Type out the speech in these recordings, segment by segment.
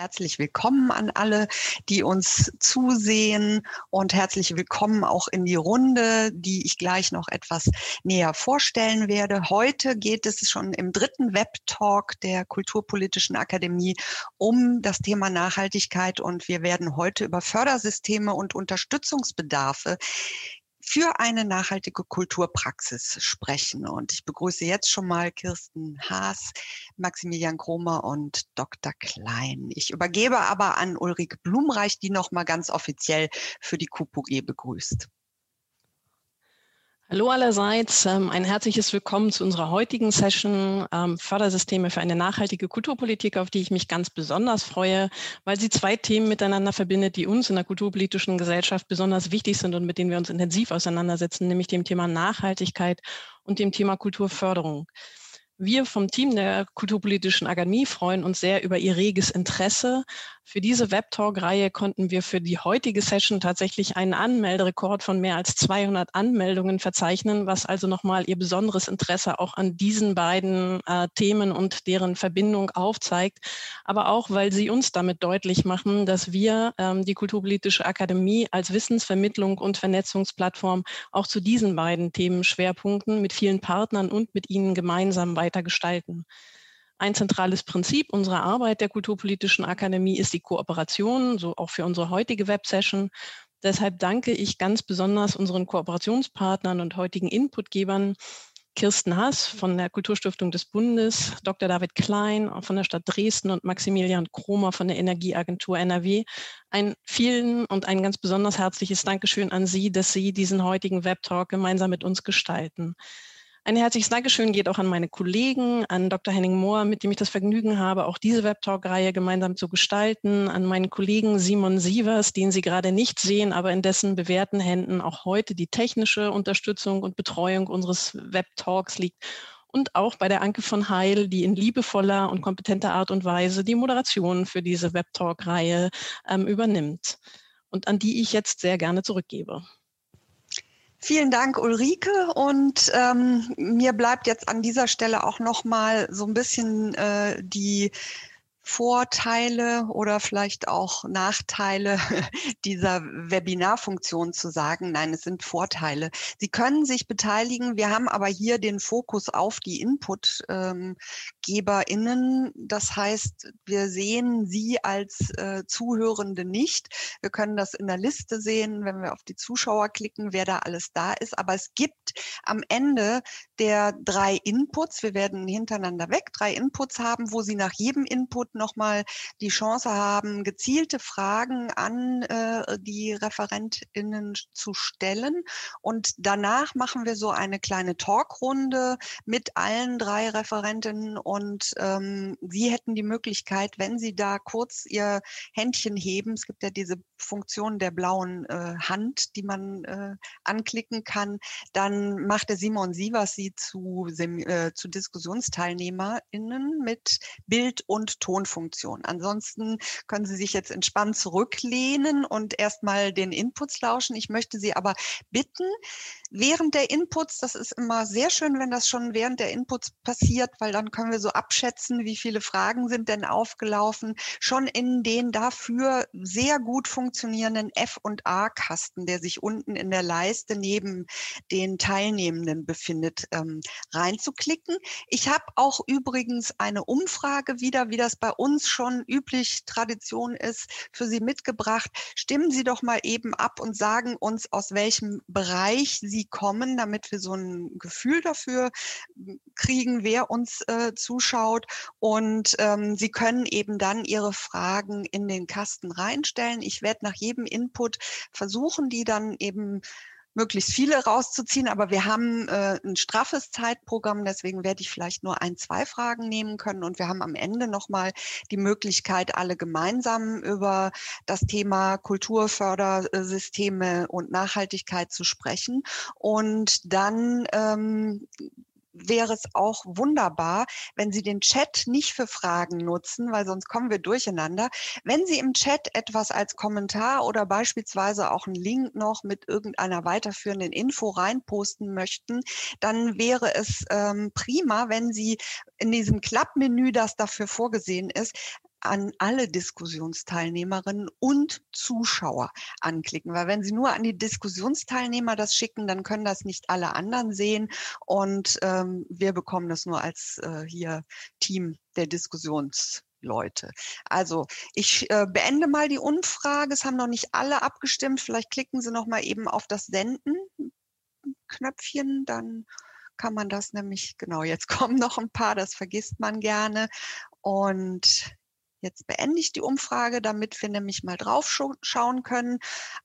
Herzlich willkommen an alle, die uns zusehen und herzlich willkommen auch in die Runde, die ich gleich noch etwas näher vorstellen werde. Heute geht es schon im dritten Web-Talk der Kulturpolitischen Akademie um das Thema Nachhaltigkeit und wir werden heute über Fördersysteme und Unterstützungsbedarfe für eine nachhaltige Kulturpraxis sprechen. Und ich begrüße jetzt schon mal Kirsten Haas, Maximilian Kromer und Dr. Klein. Ich übergebe aber an Ulrike Blumreich, die noch mal ganz offiziell für die KUPUG begrüßt. Hallo allerseits, ähm, ein herzliches Willkommen zu unserer heutigen Session ähm, Fördersysteme für eine nachhaltige Kulturpolitik, auf die ich mich ganz besonders freue, weil sie zwei Themen miteinander verbindet, die uns in der kulturpolitischen Gesellschaft besonders wichtig sind und mit denen wir uns intensiv auseinandersetzen, nämlich dem Thema Nachhaltigkeit und dem Thema Kulturförderung. Wir vom Team der Kulturpolitischen Akademie freuen uns sehr über Ihr reges Interesse. Für diese Webtalk-Reihe konnten wir für die heutige Session tatsächlich einen Anmelderekord von mehr als 200 Anmeldungen verzeichnen, was also nochmal Ihr besonderes Interesse auch an diesen beiden äh, Themen und deren Verbindung aufzeigt. Aber auch, weil Sie uns damit deutlich machen, dass wir ähm, die Kulturpolitische Akademie als Wissensvermittlung und Vernetzungsplattform auch zu diesen beiden Themenschwerpunkten mit vielen Partnern und mit Ihnen gemeinsam weiter weiter gestalten. Ein zentrales Prinzip unserer Arbeit der Kulturpolitischen Akademie ist die Kooperation, so auch für unsere heutige Websession. Deshalb danke ich ganz besonders unseren Kooperationspartnern und heutigen Inputgebern, Kirsten Haas von der Kulturstiftung des Bundes, Dr. David Klein von der Stadt Dresden und Maximilian Kromer von der Energieagentur NRW. Ein vielen und ein ganz besonders herzliches Dankeschön an Sie, dass Sie diesen heutigen Webtalk gemeinsam mit uns gestalten. Ein herzliches Dankeschön geht auch an meine Kollegen, an Dr. Henning Mohr, mit dem ich das Vergnügen habe, auch diese Webtalk-Reihe gemeinsam zu gestalten, an meinen Kollegen Simon Sievers, den Sie gerade nicht sehen, aber in dessen bewährten Händen auch heute die technische Unterstützung und Betreuung unseres Webtalks liegt und auch bei der Anke von Heil, die in liebevoller und kompetenter Art und Weise die Moderation für diese Webtalk-Reihe ähm, übernimmt und an die ich jetzt sehr gerne zurückgebe. Vielen Dank, Ulrike. Und ähm, mir bleibt jetzt an dieser Stelle auch noch mal so ein bisschen äh, die Vorteile oder vielleicht auch Nachteile dieser Webinarfunktion zu sagen. Nein, es sind Vorteile. Sie können sich beteiligen. Wir haben aber hier den Fokus auf die InputgeberInnen. Das heißt, wir sehen Sie als äh, Zuhörende nicht. Wir können das in der Liste sehen, wenn wir auf die Zuschauer klicken, wer da alles da ist. Aber es gibt am Ende der drei Inputs, wir werden hintereinander weg, drei Inputs haben, wo Sie nach jedem Input nochmal die Chance haben, gezielte Fragen an äh, die ReferentInnen zu stellen. Und danach machen wir so eine kleine Talkrunde mit allen drei Referentinnen und ähm, Sie hätten die Möglichkeit, wenn Sie da kurz Ihr Händchen heben, es gibt ja diese Funktion der blauen äh, Hand, die man äh, anklicken kann, dann macht der Simon Sievers Sie zu, äh, zu DiskussionsteilnehmerInnen mit Bild- und Ton Funktion. Ansonsten können Sie sich jetzt entspannt zurücklehnen und erstmal den Inputs lauschen. Ich möchte Sie aber bitten, während der Inputs, das ist immer sehr schön, wenn das schon während der Inputs passiert, weil dann können wir so abschätzen, wie viele Fragen sind denn aufgelaufen, schon in den dafür sehr gut funktionierenden F- und A-Kasten, der sich unten in der Leiste neben den Teilnehmenden befindet, ähm, reinzuklicken. Ich habe auch übrigens eine Umfrage wieder, wie das bei uns schon üblich Tradition ist, für Sie mitgebracht. Stimmen Sie doch mal eben ab und sagen uns, aus welchem Bereich Sie kommen, damit wir so ein Gefühl dafür hm, kriegen, wer uns äh, zuschaut. Und ähm, Sie können eben dann Ihre Fragen in den Kasten reinstellen. Ich werde nach jedem Input versuchen, die dann eben möglichst viele rauszuziehen. Aber wir haben äh, ein straffes Zeitprogramm, deswegen werde ich vielleicht nur ein, zwei Fragen nehmen können. Und wir haben am Ende nochmal die Möglichkeit, alle gemeinsam über das Thema Kulturfördersysteme und Nachhaltigkeit zu sprechen. Und dann ähm, wäre es auch wunderbar, wenn Sie den Chat nicht für Fragen nutzen, weil sonst kommen wir durcheinander. Wenn Sie im Chat etwas als Kommentar oder beispielsweise auch einen Link noch mit irgendeiner weiterführenden Info reinposten möchten, dann wäre es ähm, prima, wenn Sie in diesem Klappmenü, das dafür vorgesehen ist, an alle Diskussionsteilnehmerinnen und Zuschauer anklicken. Weil wenn Sie nur an die Diskussionsteilnehmer das schicken, dann können das nicht alle anderen sehen. Und ähm, wir bekommen das nur als äh, hier Team der Diskussionsleute. Also ich äh, beende mal die Umfrage. Es haben noch nicht alle abgestimmt. Vielleicht klicken Sie noch mal eben auf das Senden Knöpfchen, dann kann man das nämlich, genau, jetzt kommen noch ein paar, das vergisst man gerne. Und Jetzt beende ich die Umfrage, damit wir nämlich mal drauf schauen können.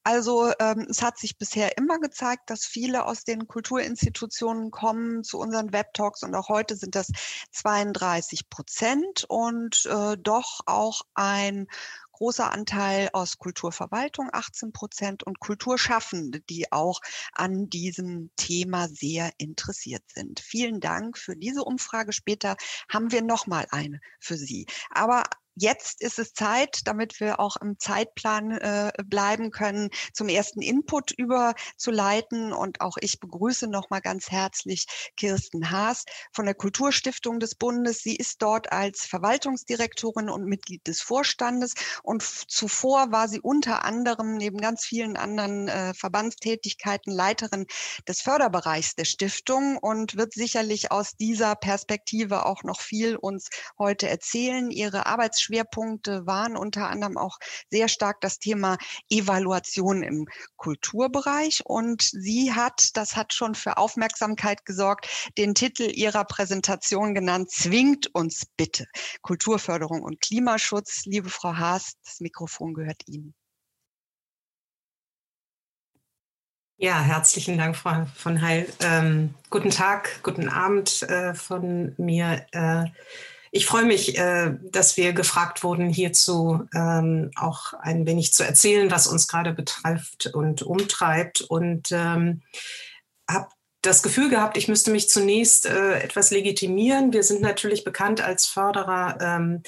Also ähm, es hat sich bisher immer gezeigt, dass viele aus den Kulturinstitutionen kommen zu unseren Webtalks und auch heute sind das 32 Prozent und äh, doch auch ein großer Anteil aus Kulturverwaltung, 18 Prozent, und Kulturschaffende, die auch an diesem Thema sehr interessiert sind. Vielen Dank für diese Umfrage. Später haben wir noch mal eine für Sie. Aber jetzt ist es Zeit, damit wir auch im Zeitplan äh, bleiben können, zum ersten Input überzuleiten. Und auch ich begrüße nochmal ganz herzlich Kirsten Haas von der Kulturstiftung des Bundes. Sie ist dort als Verwaltungsdirektorin und Mitglied des Vorstandes. Und zuvor war sie unter anderem neben ganz vielen anderen äh, Verbandstätigkeiten Leiterin des Förderbereichs der Stiftung und wird sicherlich aus dieser Perspektive auch noch viel uns heute erzählen. Ihre Arbeits Schwerpunkte waren unter anderem auch sehr stark das Thema Evaluation im Kulturbereich. Und sie hat, das hat schon für Aufmerksamkeit gesorgt, den Titel ihrer Präsentation genannt, Zwingt uns bitte. Kulturförderung und Klimaschutz. Liebe Frau Haas, das Mikrofon gehört Ihnen. Ja, herzlichen Dank, Frau von Heil. Ähm, guten Tag, guten Abend äh, von mir. Äh, ich freue mich, äh, dass wir gefragt wurden, hierzu ähm, auch ein wenig zu erzählen, was uns gerade betrifft und umtreibt. Und ähm, habe das Gefühl gehabt, ich müsste mich zunächst äh, etwas legitimieren. Wir sind natürlich bekannt als Förderer ähm,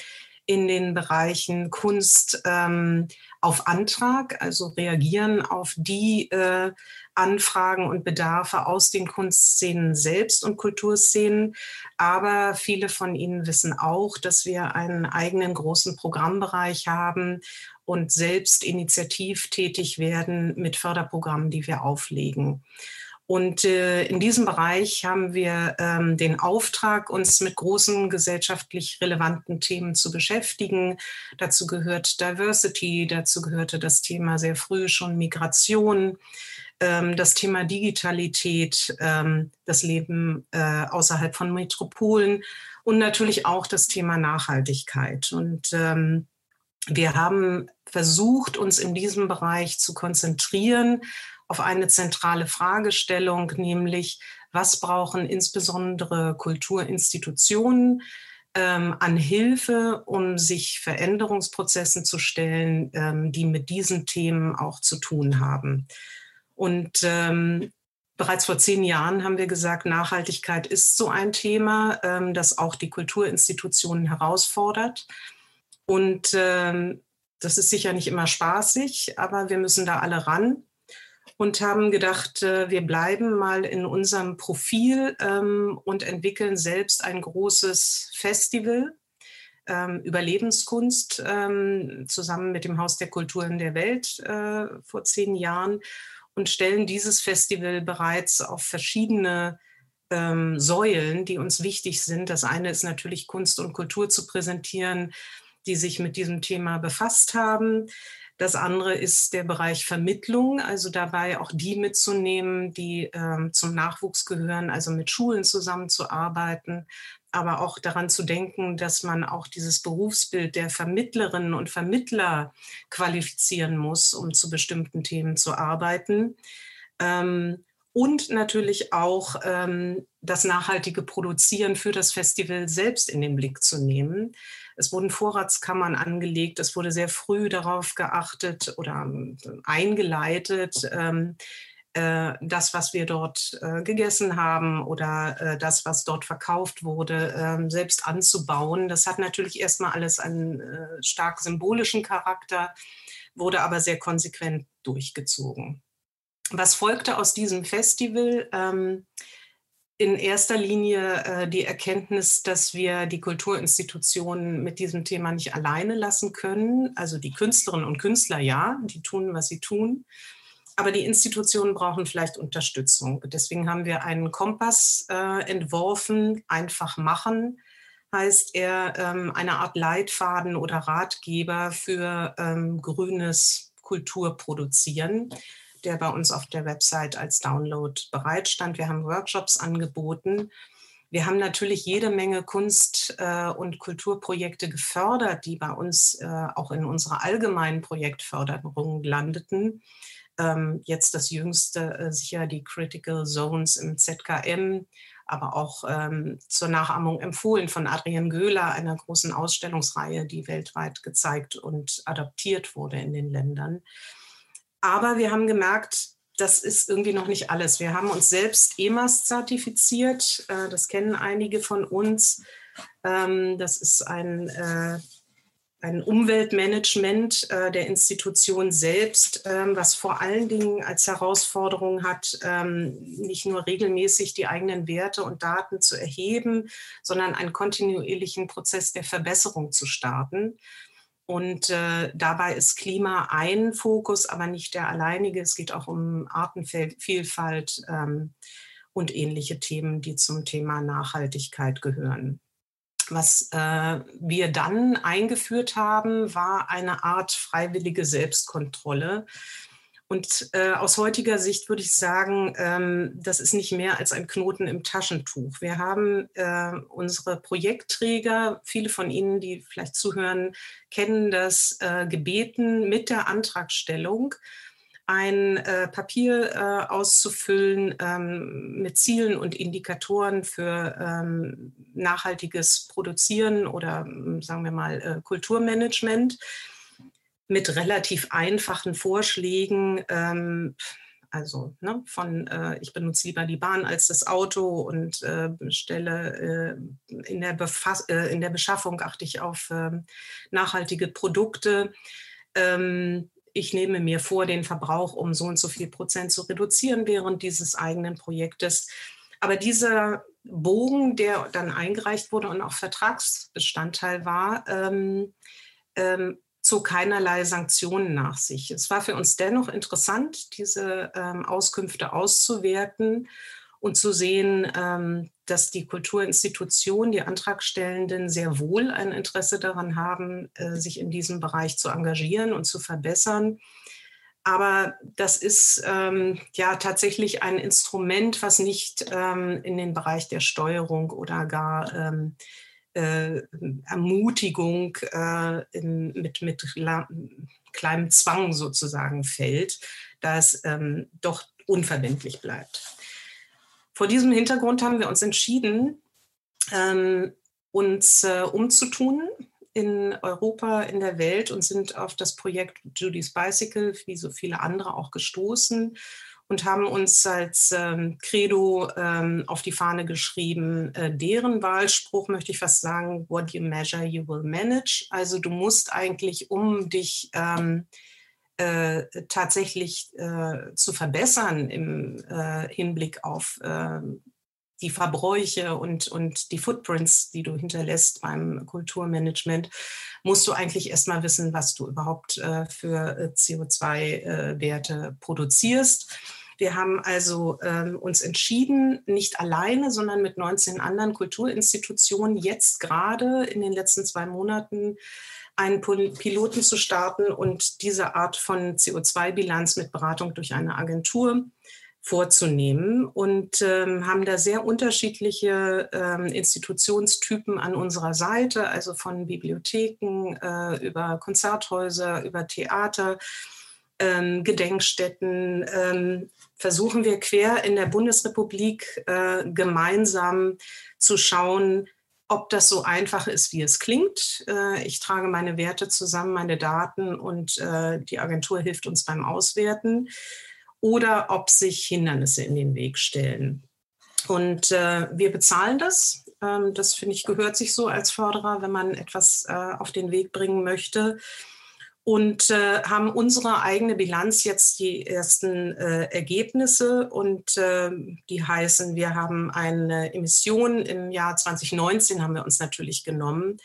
in den Bereichen Kunst auf Antrag, also reagieren auf die äh, Anfragen und Bedarfe aus den Kunstszenen selbst und Kulturszenen. Aber viele von Ihnen wissen auch, dass wir einen eigenen großen Programmbereich haben und selbst initiativ tätig werden mit Förderprogrammen, die wir auflegen. Und äh, in diesem Bereich haben wir ähm, den Auftrag, uns mit großen gesellschaftlich relevanten Themen zu beschäftigen. Dazu gehört Diversity, dazu gehörte das Thema sehr früh schon Migration das Thema Digitalität, ähm, das Leben äh, außerhalb von Metropolen und natürlich auch das Thema Nachhaltigkeit. Und ähm, wir haben versucht, uns in diesem Bereich zu konzentrieren auf eine zentrale Fragestellung, nämlich was brauchen insbesondere Kulturinstitutionen ähm, an Hilfe, um sich Veränderungsprozessen zu stellen, ähm, die mit diesen Themen auch zu tun haben. Und ähm, bereits vor zehn Jahren haben wir gesagt, Nachhaltigkeit ist so ein Thema, ähm, das auch die Kulturinstitutionen herausfordert. Und ähm, das ist sicher nicht immer spaßig, aber wir müssen da alle ran und haben gedacht, äh, wir bleiben mal in unserem Profil ähm, und entwickeln selbst ein großes Festival ähm, Überlebenskunst ähm, zusammen mit dem Haus der Kulturen der Welt äh, vor zehn Jahren und stellen dieses Festival bereits auf verschiedene ähm, Säulen, die uns wichtig sind. Das eine ist natürlich Kunst und Kultur zu präsentieren, die sich mit diesem Thema befasst haben. Das andere ist der Bereich Vermittlung, also dabei auch die mitzunehmen, die ähm, zum Nachwuchs gehören, also mit Schulen zusammenzuarbeiten, aber auch daran zu denken, dass man auch dieses Berufsbild der Vermittlerinnen und Vermittler qualifizieren muss, um zu bestimmten Themen zu arbeiten. Ähm, und natürlich auch ähm, das nachhaltige Produzieren für das Festival selbst in den Blick zu nehmen. Es wurden Vorratskammern angelegt, es wurde sehr früh darauf geachtet oder ähm, eingeleitet, ähm, äh, das, was wir dort äh, gegessen haben oder äh, das, was dort verkauft wurde, ähm, selbst anzubauen. Das hat natürlich erstmal alles einen stark symbolischen Charakter, wurde aber sehr konsequent durchgezogen. Was folgte aus diesem Festival? Ähm, in erster Linie äh, die Erkenntnis, dass wir die Kulturinstitutionen mit diesem Thema nicht alleine lassen können. Also die Künstlerinnen und Künstler, ja, die tun, was sie tun. Aber die Institutionen brauchen vielleicht Unterstützung. Deswegen haben wir einen Kompass äh, entworfen, einfach machen, heißt er ähm, eine Art Leitfaden oder Ratgeber für ähm, grünes Kulturproduzieren der bei uns auf der Website als Download bereitstand. Wir haben Workshops angeboten. Wir haben natürlich jede Menge Kunst- äh, und Kulturprojekte gefördert, die bei uns äh, auch in unserer allgemeinen Projektförderung landeten. Ähm, jetzt das jüngste äh, sicher die Critical Zones im ZKM, aber auch ähm, zur Nachahmung empfohlen von Adrian Göhler, einer großen Ausstellungsreihe, die weltweit gezeigt und adaptiert wurde in den Ländern. Aber wir haben gemerkt, das ist irgendwie noch nicht alles. Wir haben uns selbst EMAS zertifiziert. Äh, das kennen einige von uns. Ähm, das ist ein, äh, ein Umweltmanagement äh, der Institution selbst, ähm, was vor allen Dingen als Herausforderung hat, ähm, nicht nur regelmäßig die eigenen Werte und Daten zu erheben, sondern einen kontinuierlichen Prozess der Verbesserung zu starten. Und äh, dabei ist Klima ein Fokus, aber nicht der alleinige. Es geht auch um Artenvielfalt ähm, und ähnliche Themen, die zum Thema Nachhaltigkeit gehören. Was äh, wir dann eingeführt haben, war eine Art freiwillige Selbstkontrolle. Und äh, aus heutiger Sicht würde ich sagen, ähm, das ist nicht mehr als ein Knoten im Taschentuch. Wir haben äh, unsere Projektträger, viele von Ihnen, die vielleicht zuhören, kennen das, äh, gebeten, mit der Antragstellung ein äh, Papier äh, auszufüllen ähm, mit Zielen und Indikatoren für ähm, nachhaltiges Produzieren oder sagen wir mal äh, Kulturmanagement mit relativ einfachen Vorschlägen. Ähm, also ne, von äh, ich benutze lieber die Bahn als das Auto und äh, stelle äh, in, der äh, in der Beschaffung achte ich auf ähm, nachhaltige Produkte. Ähm, ich nehme mir vor, den Verbrauch um so und so viel Prozent zu reduzieren während dieses eigenen Projektes. Aber dieser Bogen, der dann eingereicht wurde und auch Vertragsbestandteil war, ähm, ähm, zog keinerlei Sanktionen nach sich. Es war für uns dennoch interessant, diese ähm, Auskünfte auszuwerten und zu sehen, ähm, dass die Kulturinstitutionen, die Antragstellenden sehr wohl ein Interesse daran haben, äh, sich in diesem Bereich zu engagieren und zu verbessern. Aber das ist ähm, ja tatsächlich ein Instrument, was nicht ähm, in den Bereich der Steuerung oder gar ähm, äh, Ermutigung äh, in, mit, mit kleinem Zwang sozusagen fällt, da es ähm, doch unverbindlich bleibt. Vor diesem Hintergrund haben wir uns entschieden, ähm, uns äh, umzutun in Europa, in der Welt und sind auf das Projekt Judy's Bicycle, wie so viele andere, auch gestoßen und haben uns als ähm, Credo ähm, auf die Fahne geschrieben, äh, deren Wahlspruch möchte ich fast sagen, what you measure, you will manage. Also du musst eigentlich, um dich ähm, äh, tatsächlich äh, zu verbessern im äh, Hinblick auf ähm, die Verbräuche und, und die Footprints, die du hinterlässt beim Kulturmanagement, musst du eigentlich erstmal wissen, was du überhaupt äh, für äh, CO2-Werte äh, produzierst. Wir haben also ähm, uns entschieden, nicht alleine, sondern mit 19 anderen Kulturinstitutionen jetzt gerade in den letzten zwei Monaten einen Piloten zu starten und diese Art von CO2-Bilanz mit Beratung durch eine Agentur vorzunehmen. Und ähm, haben da sehr unterschiedliche ähm, Institutionstypen an unserer Seite, also von Bibliotheken äh, über Konzerthäuser, über Theater, ähm, Gedenkstätten, ähm, versuchen wir quer in der Bundesrepublik äh, gemeinsam zu schauen, ob das so einfach ist, wie es klingt. Äh, ich trage meine Werte zusammen, meine Daten und äh, die Agentur hilft uns beim Auswerten oder ob sich Hindernisse in den Weg stellen. Und äh, wir bezahlen das. Ähm, das finde ich gehört sich so als Förderer, wenn man etwas auf den Weg bringen möchte. Und äh, haben unsere eigene Bilanz jetzt die ersten äh, Ergebnisse und äh, die heißen, wir haben eine Emission im Jahr 2019 haben wir uns natürlich genommen,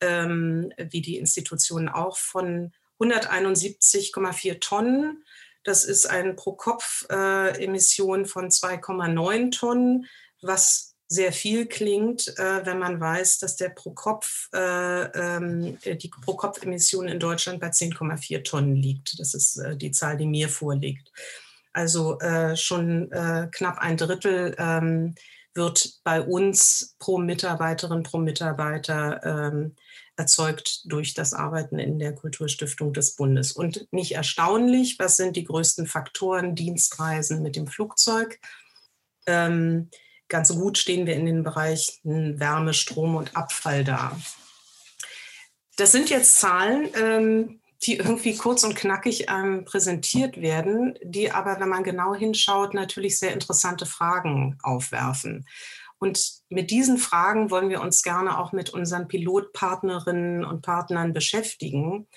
ähm, wie die Institutionen auch von 171,4 Tonnen. Das ist eine Pro-Kopf-Emission von 2,9 Tonnen, was sehr viel klingt, äh, wenn man weiß, dass der pro Kopf, äh, ähm, die Pro-Kopf-Emission in Deutschland bei 10,4 Tonnen liegt. Das ist äh, die Zahl, die mir vorliegt. Also äh, schon äh, knapp ein Drittel ähm, wird bei uns pro Mitarbeiterin, pro Mitarbeiter ähm, erzeugt durch das Arbeiten in der Kulturstiftung des Bundes. Und nicht erstaunlich, was sind die größten Faktoren? Dienstreisen mit dem Flugzeug. Ähm, ganz gut stehen wir in den Bereichen Wärme, Strom und Abfall da. Das sind jetzt Zahlen, ähm, die irgendwie kurz und knackig ähm, präsentiert werden, die aber, wenn man genau hinschaut, natürlich sehr interessante Fragen aufwerfen. Und mit diesen Fragen wollen wir uns gerne auch mit unseren Pilotpartnerinnen und Partnern beschäftigen.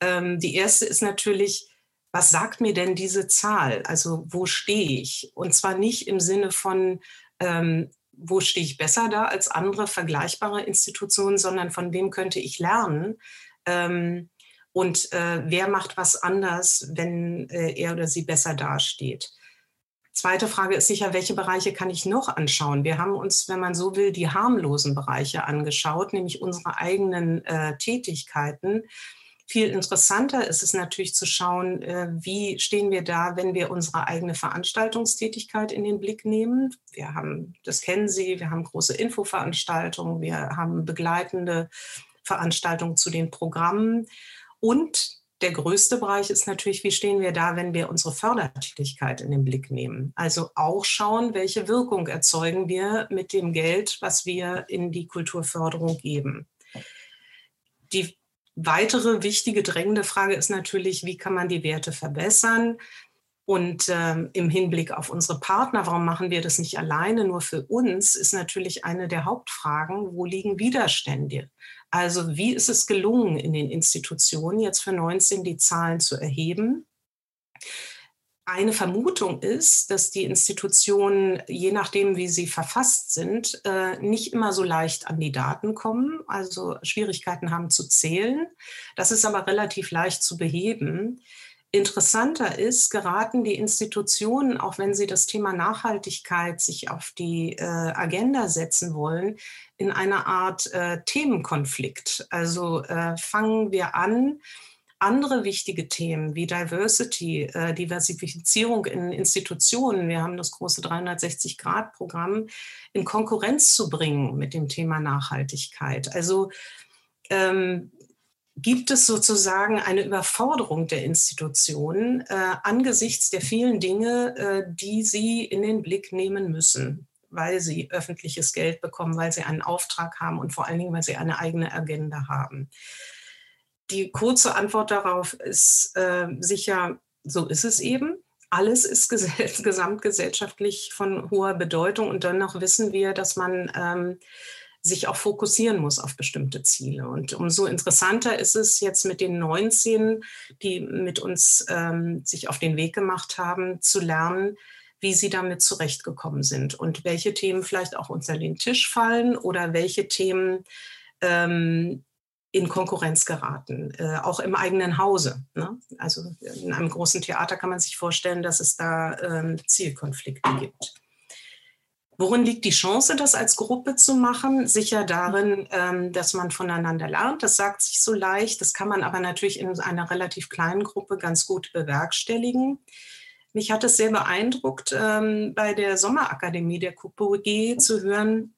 Ähm, die erste ist natürlich, was sagt mir denn diese Zahl? Also wo stehe ich? Und zwar nicht im Sinne von, ähm, wo stehe ich besser da als andere vergleichbare Institutionen, sondern von wem könnte ich lernen? Ähm, und äh, wer macht was anders, wenn äh, er oder sie besser dasteht? Zweite Frage ist sicher, welche Bereiche kann ich noch anschauen? Wir haben uns, wenn man so will, die harmlosen Bereiche angeschaut, nämlich unsere eigenen äh, Tätigkeiten. Viel interessanter ist es natürlich zu schauen, äh, wie stehen wir da, wenn wir unsere eigene Veranstaltungstätigkeit in den Blick nehmen. Wir haben, das kennen Sie, wir haben große Infoveranstaltungen, wir haben begleitende Veranstaltungen zu den Programmen. Und der größte Bereich ist natürlich, wie stehen wir da, wenn wir unsere Fördertätigkeit in den Blick nehmen. Also auch schauen, welche Wirkung erzeugen wir mit dem Geld, was wir in die Kulturförderung geben. Die weitere wichtige, drängende Frage ist natürlich, wie kann man die Werte verbessern? Und ähm, im Hinblick auf unsere Partner, warum machen wir das nicht alleine nur für uns, ist natürlich eine der Hauptfragen, wo liegen Widerstände? Also wie ist es gelungen, in den Institutionen jetzt für 19 die Zahlen zu erheben? Eine Vermutung ist, dass die Institutionen, je nachdem, wie sie verfasst sind, äh, nicht immer so leicht an die Daten kommen, also Schwierigkeiten haben zu zählen. Das ist aber relativ leicht zu beheben. Interessanter ist, geraten die Institutionen, auch wenn sie das Thema Nachhaltigkeit sich auf die äh, Agenda setzen wollen, in eine Art äh, Themenkonflikt. Also fangen wir an, andere wichtige Themen wie Diversity, äh, Diversifizierung in Institutionen, wir haben das große 360-Grad-Programm, in Konkurrenz zu bringen mit dem Thema Nachhaltigkeit. Also ähm, gibt es sozusagen eine Überforderung der Institutionen äh, angesichts der vielen Dinge, äh, die sie in den Blick nehmen müssen, weil sie öffentliches Geld bekommen, weil sie einen Auftrag haben und vor allen Dingen, weil sie eine eigene Agenda haben die kurze Antwort darauf ist äh, sicher, so ist es eben. Alles ist gesamtgesellschaftlich von hoher Bedeutung und dennoch wissen wir, dass man ähm, sich auch fokussieren muss auf bestimmte Ziele. Und umso interessanter ist es jetzt mit den 19, die mit uns ähm, sich auf den Weg gemacht haben, zu lernen, wie sie damit zurechtgekommen sind und welche Themen vielleicht auch unter den Tisch fallen oder welche Themen ähm, in Konkurrenz geraten, äh, auch im eigenen Hause. Ne? Also in einem großen Theater kann man sich vorstellen, dass es da ähm, Zielkonflikte gibt. Worin liegt die Chance, das als Gruppe zu machen? Sicher darin, ähm, dass man voneinander lernt. Das sagt sich so leicht. Das kann man aber natürlich in einer relativ kleinen Gruppe ganz gut bewerkstelligen. Mich hat es sehr beeindruckt, ähm, bei der Sommerakademie der KUPOG zu hören,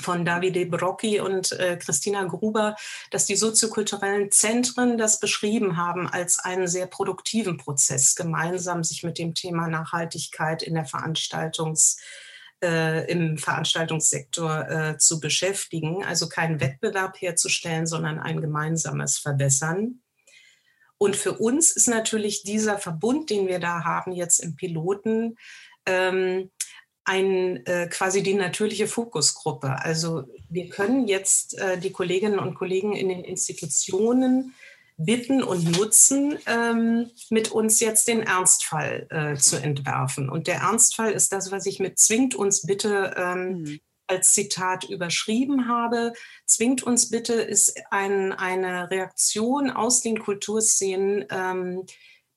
von Davide Brocchi und äh, Christina Gruber, dass die soziokulturellen Zentren das beschrieben haben als einen sehr produktiven Prozess, gemeinsam sich mit dem Thema Nachhaltigkeit in der Veranstaltungs- äh, im Veranstaltungssektor äh, zu beschäftigen, also keinen Wettbewerb herzustellen, sondern ein gemeinsames Verbessern. Und für uns ist natürlich dieser Verbund, den wir da haben jetzt im Piloten, ähm, ein, äh, quasi die natürliche Fokusgruppe. Also wir können jetzt äh, die Kolleginnen und Kollegen in den Institutionen bitten und nutzen, ähm, mit uns jetzt den Ernstfall äh, zu entwerfen. Und der Ernstfall ist das, was ich mit zwingt uns bitte ähm, mhm. als Zitat überschrieben habe. Zwingt uns bitte ist ein, eine Reaktion aus den Kulturszenen, ähm,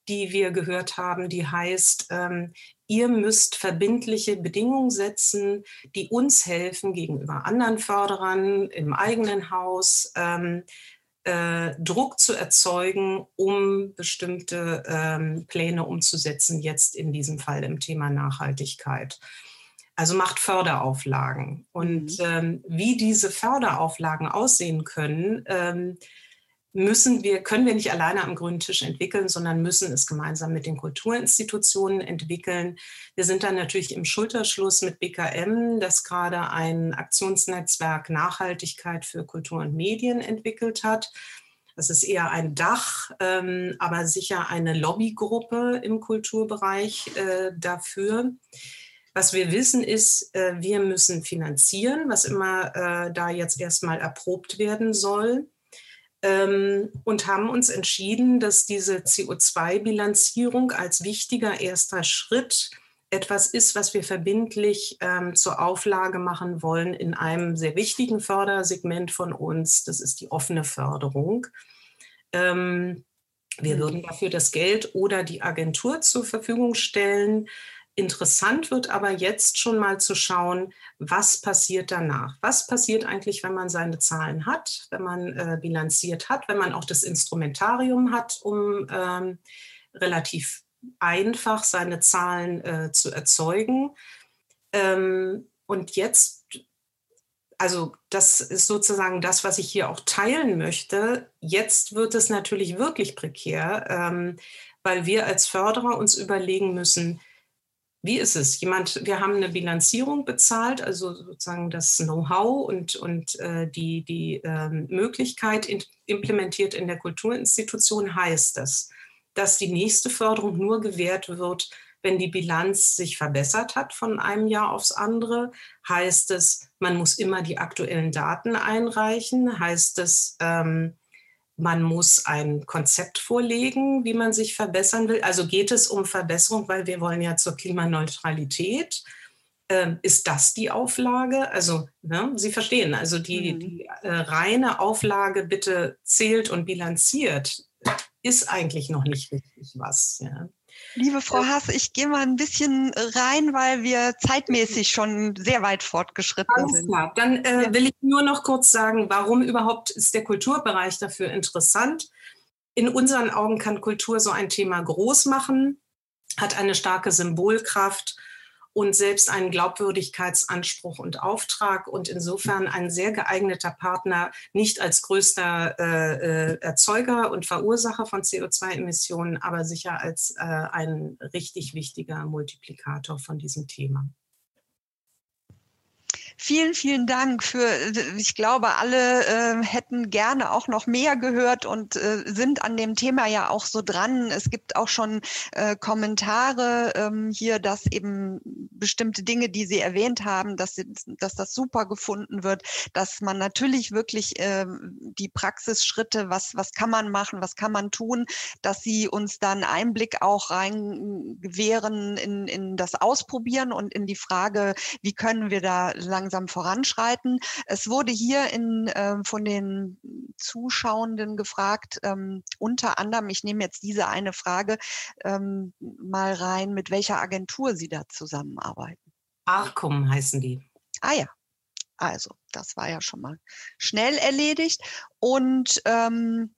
die wir gehört haben, die heißt, ähm, ihr müsst verbindliche Bedingungen setzen, die uns helfen gegenüber anderen Förderern im eigenen Haus. Ähm, äh, Druck zu erzeugen, um bestimmte ähm, Pläne umzusetzen, jetzt in diesem Fall im Thema Nachhaltigkeit. Also macht Förderauflagen. Und mhm. ähm, wie diese Förderauflagen aussehen können, ähm, müssen wir, können wir nicht alleine am grünen Tisch entwickeln, sondern müssen es gemeinsam mit den Kulturinstitutionen entwickeln. Wir sind dann natürlich im Schulterschluss mit BKM, das gerade ein Aktionsnetzwerk Nachhaltigkeit für Kultur und Medien entwickelt hat. Das ist eher ein Dach, ähm, aber sicher eine Lobbygruppe im Kulturbereich äh, dafür. Was wir wissen ist, äh, wir müssen finanzieren, was immer äh, da jetzt erstmal erprobt werden soll und haben uns entschieden, dass diese CO2-Bilanzierung als wichtiger erster Schritt etwas ist, was wir verbindlich ähm, zur Auflage machen wollen in einem sehr wichtigen Fördersegment von uns. Das ist die offene Förderung. Ähm, wir würden dafür das Geld oder die Agentur zur Verfügung stellen. Interessant wird aber jetzt schon mal zu schauen, was passiert danach? Was passiert eigentlich, wenn man seine Zahlen hat, wenn man äh, bilanziert hat, wenn man auch das Instrumentarium hat, um ähm, relativ einfach seine Zahlen äh, zu erzeugen? Ähm, und jetzt, also das ist sozusagen das, was ich hier auch teilen möchte. Jetzt wird es natürlich wirklich prekär, ähm, weil wir als Förderer uns überlegen müssen, wie ist es? Jemand, wir haben eine Bilanzierung bezahlt, also sozusagen das Know-how und, und äh, die, die äh, Möglichkeit in, implementiert in der Kulturinstitution heißt das, dass die nächste Förderung nur gewährt wird, wenn die Bilanz sich verbessert hat von einem Jahr aufs andere. Heißt es, man muss immer die aktuellen Daten einreichen? Heißt es, ähm, man muss ein Konzept vorlegen, wie man sich verbessern will. Also geht es um Verbesserung, weil wir wollen ja zur Klimaneutralität. Ähm, ist das die Auflage? Also, ne, Sie verstehen, also die, mhm. die äh, reine Auflage bitte zählt und bilanziert, ist eigentlich noch nicht richtig was. Ja. Liebe Frau Haas, ich gehe mal ein bisschen rein, weil wir zeitmäßig schon sehr weit fortgeschritten Alles sind. Klar. Dann äh, ja. will ich nur noch kurz sagen, warum überhaupt ist der Kulturbereich dafür interessant? In unseren Augen kann Kultur so ein Thema groß machen, hat eine starke Symbolkraft und selbst einen Glaubwürdigkeitsanspruch und Auftrag und insofern ein sehr geeigneter Partner, nicht als größter äh, äh Erzeuger und Verursacher von CO2-Emissionen, aber sicher als äh, ein richtig wichtiger Multiplikator von diesem Thema. Vielen, vielen Dank für, ich glaube, alle äh, hätten gerne auch noch mehr gehört und äh, sind an dem Thema ja auch so dran. Es gibt auch schon äh, Kommentare ähm, hier, dass eben bestimmte Dinge, die Sie erwähnt haben, dass, sie, dass das super gefunden wird, dass man natürlich wirklich äh, die Praxisschritte, was, was kann man machen, was kann man tun, dass Sie uns dann Einblick auch rein gewähren in, in das Ausprobieren und in die Frage, wie können wir da langsam langsam voranschreiten. Es wurde hier in, äh, von den Zuschauenden gefragt, ähm, unter anderem, ich nehme jetzt diese eine Frage ähm, mal rein, mit welcher Agentur Sie da zusammenarbeiten. Arcum heißen die. Ah ja, also das war ja schon mal schnell erledigt. Und ähm,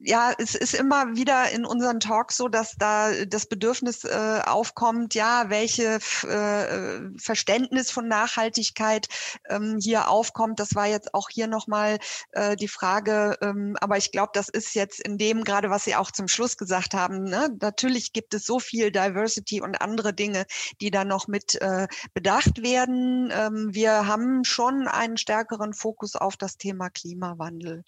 ja, es ist immer wieder in unseren Talks so, dass da das Bedürfnis äh, aufkommt, ja, welche äh, Verständnis von Nachhaltigkeit ähm, hier aufkommt. Das war jetzt auch hier nochmal äh, die Frage. Ähm, aber ich glaube, das ist jetzt in dem gerade, was Sie auch zum Schluss gesagt haben. Ne? Natürlich gibt es so viel Diversity und andere Dinge, die da noch mit äh, bedacht werden. Ähm, wir haben schon einen stärkeren Fokus auf das Thema Klimawandel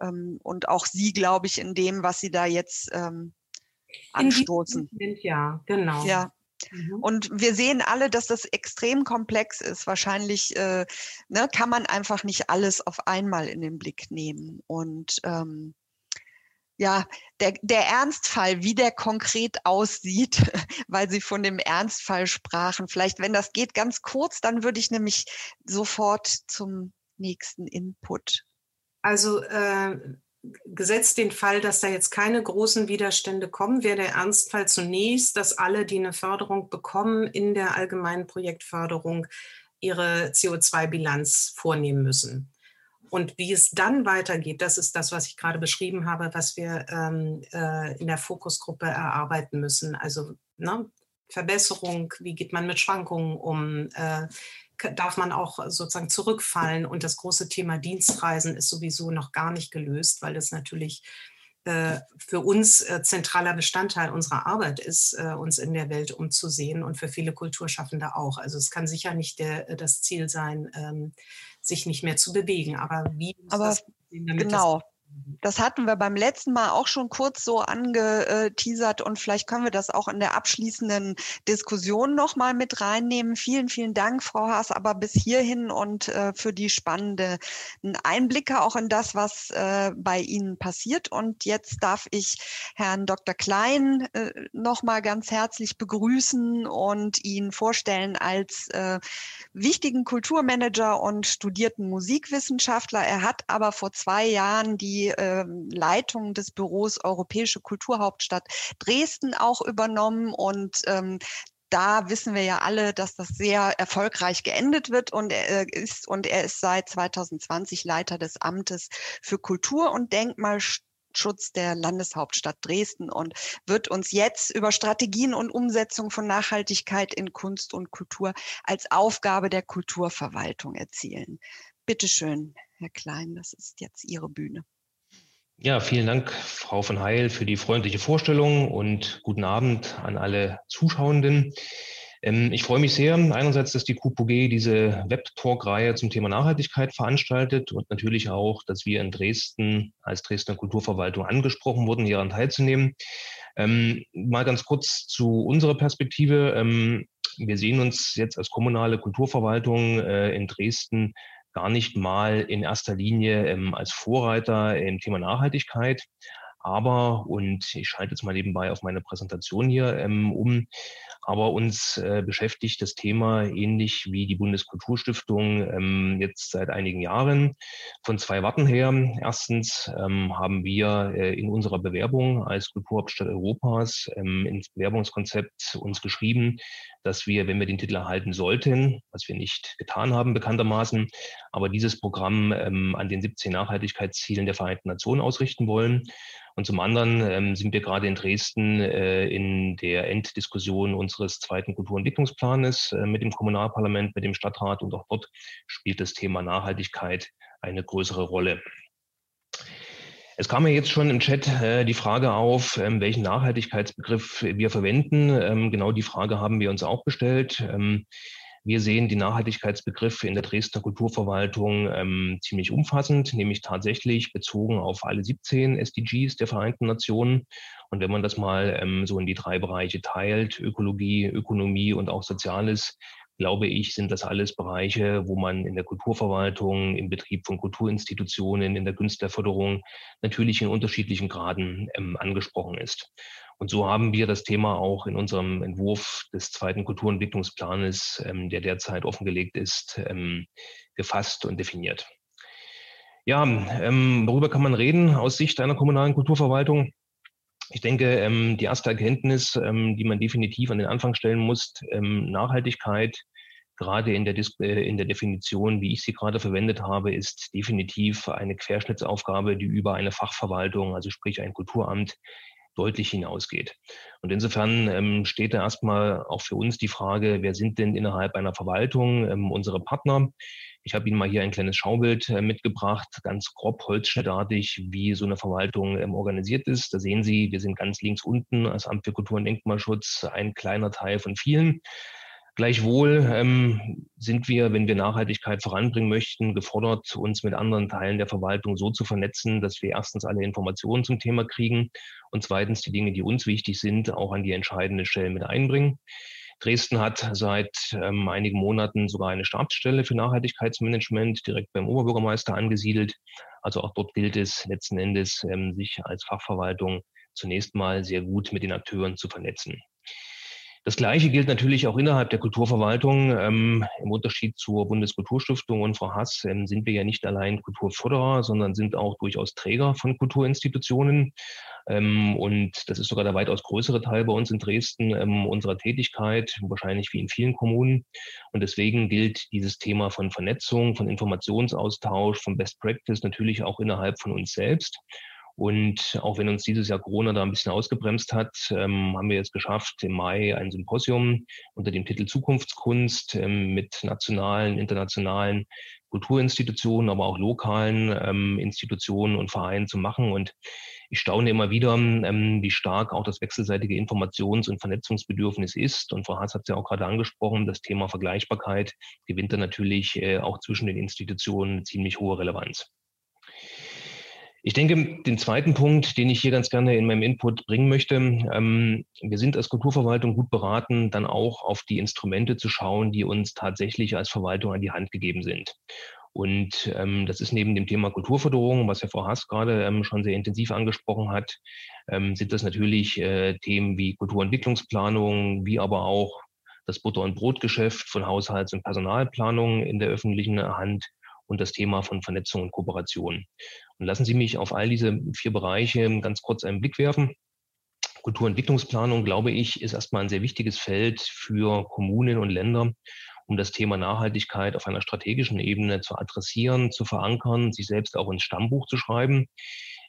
ähm, und auch Sie, glaube ich, in dem, was Sie da jetzt ähm, anstoßen. ja, genau. Ja. Mhm. Und wir sehen alle, dass das extrem komplex ist. Wahrscheinlich äh, ne, kann man einfach nicht alles auf einmal in den Blick nehmen. Und ähm, ja, der, der Ernstfall, wie der konkret aussieht, weil Sie von dem Ernstfall sprachen. Vielleicht, wenn das geht, ganz kurz, dann würde ich nämlich sofort zum nächsten Input. Also äh, gesetzt den Fall, dass da jetzt keine großen Widerstände kommen, wäre der Ernstfall zunächst, dass alle, die eine Förderung bekommen, in der allgemeinen Projektförderung ihre CO2-Bilanz vornehmen müssen. Und wie es dann weitergeht, das ist das, was ich gerade beschrieben habe, was wir ähm, äh, in der Fokusgruppe erarbeiten müssen. Also ne, Verbesserung, wie geht man mit Schwankungen um, äh, darf man auch sozusagen zurückfallen. Und das große Thema Dienstreisen ist sowieso noch gar nicht gelöst, weil das natürlich äh, für uns äh, zentraler Bestandteil unserer Arbeit ist, äh, uns in der Welt umzusehen und für viele Kulturschaffende auch. Also es kann sicher nicht der, das Ziel sein, ähm, sich nicht mehr zu bewegen. Aber wie Aber das, genau. Das hatten wir beim letzten Mal auch schon kurz so angeteasert und vielleicht können wir das auch in der abschließenden Diskussion nochmal mit reinnehmen. Vielen, vielen Dank, Frau Haas, aber bis hierhin und äh, für die spannenden Einblicke auch in das, was äh, bei Ihnen passiert. Und jetzt darf ich Herrn Dr. Klein äh, nochmal ganz herzlich begrüßen und ihn vorstellen als wichtigen Kulturmanager und studierten Musikwissenschaftler. Er hat aber vor zwei Jahren die die äh, Leitung des Büros Europäische Kulturhauptstadt Dresden auch übernommen und ähm, da wissen wir ja alle, dass das sehr erfolgreich geendet wird und er äh, ist und er ist seit 2020 Leiter des Amtes für Kultur und Denkmalschutz der Landeshauptstadt Dresden und wird uns jetzt über Strategien und Umsetzung von Nachhaltigkeit in Kunst und Kultur als Aufgabe der Kulturverwaltung erzählen. Bitte schön, Herr Klein, das ist jetzt Ihre Bühne. Ja, vielen Dank, Frau von Heil, für die freundliche Vorstellung und guten Abend an alle Zuschauenden. Ähm, ich freue mich sehr, einerseits, dass die QPG diese Web-Talk-Reihe zum Thema Nachhaltigkeit veranstaltet und natürlich auch, dass wir in Dresden als Dresdner Kulturverwaltung angesprochen wurden, hieran teilzunehmen. Ähm, mal ganz kurz zu unserer Perspektive. Ähm, wir sehen uns jetzt als kommunale Kulturverwaltung äh, in Dresden gar nicht mal in erster Linie ähm, als Vorreiter im Thema Nachhaltigkeit. Aber, und ich schalte jetzt mal nebenbei auf meine Präsentation hier ähm, um, aber uns äh, beschäftigt das Thema ähnlich wie die Bundeskulturstiftung ähm, jetzt seit einigen Jahren von zwei Warten her. Erstens ähm, haben wir äh, in unserer Bewerbung als Kulturhauptstadt Europas ähm, ins Bewerbungskonzept uns geschrieben, dass wir, wenn wir den Titel erhalten sollten, was wir nicht getan haben bekanntermaßen, aber dieses Programm ähm, an den 17 Nachhaltigkeitszielen der Vereinten Nationen ausrichten wollen. Und zum anderen ähm, sind wir gerade in Dresden äh, in der Enddiskussion unseres zweiten Kulturentwicklungsplanes äh, mit dem Kommunalparlament, mit dem Stadtrat und auch dort spielt das Thema Nachhaltigkeit eine größere Rolle. Es kam ja jetzt schon im Chat äh, die Frage auf, ähm, welchen Nachhaltigkeitsbegriff wir verwenden. Ähm, genau die Frage haben wir uns auch gestellt. Ähm, wir sehen den Nachhaltigkeitsbegriff in der Dresdner Kulturverwaltung ziemlich umfassend, nämlich tatsächlich bezogen auf alle 17 SDGs der Vereinten Nationen. Und wenn man das mal so in die drei Bereiche teilt, Ökologie, Ökonomie und auch Soziales, glaube ich, sind das alles Bereiche, wo man in der Kulturverwaltung, im Betrieb von Kulturinstitutionen, in der Künstlerförderung natürlich in unterschiedlichen Graden ähm, angesprochen ist. Und so haben wir das Thema auch in unserem Entwurf des zweiten Kulturentwicklungsplanes, ähm, der derzeit offengelegt ist, ähm, gefasst und definiert. Ja, ähm, worüber kann man reden aus Sicht einer kommunalen Kulturverwaltung? Ich denke, ähm, die erste Erkenntnis, ähm, die man definitiv an den Anfang stellen muss, Nachhaltigkeit, gerade in der, äh, in der Definition, wie ich sie gerade verwendet habe, ist definitiv eine Querschnittsaufgabe, die über eine Fachverwaltung, also sprich ein Kulturamt, deutlich hinausgeht. Und insofern ähm, steht da erstmal auch für uns die Frage, wer sind denn innerhalb einer Verwaltung ähm, unsere Partner? Ich habe Ihnen mal hier ein kleines Schaubild äh, mitgebracht, ganz grob holzschnittartig, wie so eine Verwaltung ähm, organisiert ist. Da sehen Sie, wir sind ganz links unten als Amt für Kultur und Denkmalschutz ein kleiner Teil von vielen. Gleichwohl ähm, sind wir, wenn wir Nachhaltigkeit voranbringen möchten, gefordert, uns mit anderen Teilen der Verwaltung so zu vernetzen, dass wir erstens alle Informationen zum Thema kriegen und zweitens die Dinge, die uns wichtig sind, auch an die entscheidenden Stellen mit einbringen. Dresden hat seit ähm, einigen Monaten sogar eine Stabsstelle für Nachhaltigkeitsmanagement direkt beim Oberbürgermeister angesiedelt. Also auch dort gilt es letzten Endes, ähm, sich als Fachverwaltung zunächst mal sehr gut mit den Akteuren zu vernetzen. Das Gleiche gilt natürlich auch innerhalb der Kulturverwaltung. Ähm, Im Unterschied zur Bundeskulturstiftung und Frau Hass ähm, sind wir ja nicht allein Kulturförderer, sondern sind auch durchaus Träger von Kulturinstitutionen. Ähm, und das ist sogar der weitaus größere Teil bei uns in Dresden ähm, unserer Tätigkeit, wahrscheinlich wie in vielen Kommunen. Und deswegen gilt dieses Thema von Vernetzung, von Informationsaustausch, von Best Practice natürlich auch innerhalb von uns selbst. Und auch wenn uns dieses Jahr Corona da ein bisschen ausgebremst hat, ähm, haben wir jetzt geschafft, im Mai ein Symposium unter dem Titel Zukunftskunst ähm, mit nationalen, internationalen Kulturinstitutionen, aber auch lokalen ähm, Institutionen und Vereinen zu machen. Und ich staune immer wieder, ähm, wie stark auch das wechselseitige Informations- und Vernetzungsbedürfnis ist. Und Frau Haas hat es ja auch gerade angesprochen, das Thema Vergleichbarkeit gewinnt dann natürlich äh, auch zwischen den Institutionen ziemlich hohe Relevanz. Ich denke, den zweiten Punkt, den ich hier ganz gerne in meinem Input bringen möchte, ähm, wir sind als Kulturverwaltung gut beraten, dann auch auf die Instrumente zu schauen, die uns tatsächlich als Verwaltung an die Hand gegeben sind. Und ähm, das ist neben dem Thema Kulturförderung, was ja Frau Haas gerade ähm, schon sehr intensiv angesprochen hat, ähm, sind das natürlich äh, Themen wie Kulturentwicklungsplanung, wie aber auch das Butter- und Brotgeschäft von Haushalts- und Personalplanung in der öffentlichen Hand und das Thema von Vernetzung und Kooperation. Und lassen Sie mich auf all diese vier Bereiche ganz kurz einen Blick werfen. Kulturentwicklungsplanung, glaube ich, ist erstmal ein sehr wichtiges Feld für Kommunen und Länder, um das Thema Nachhaltigkeit auf einer strategischen Ebene zu adressieren, zu verankern, sich selbst auch ins Stammbuch zu schreiben.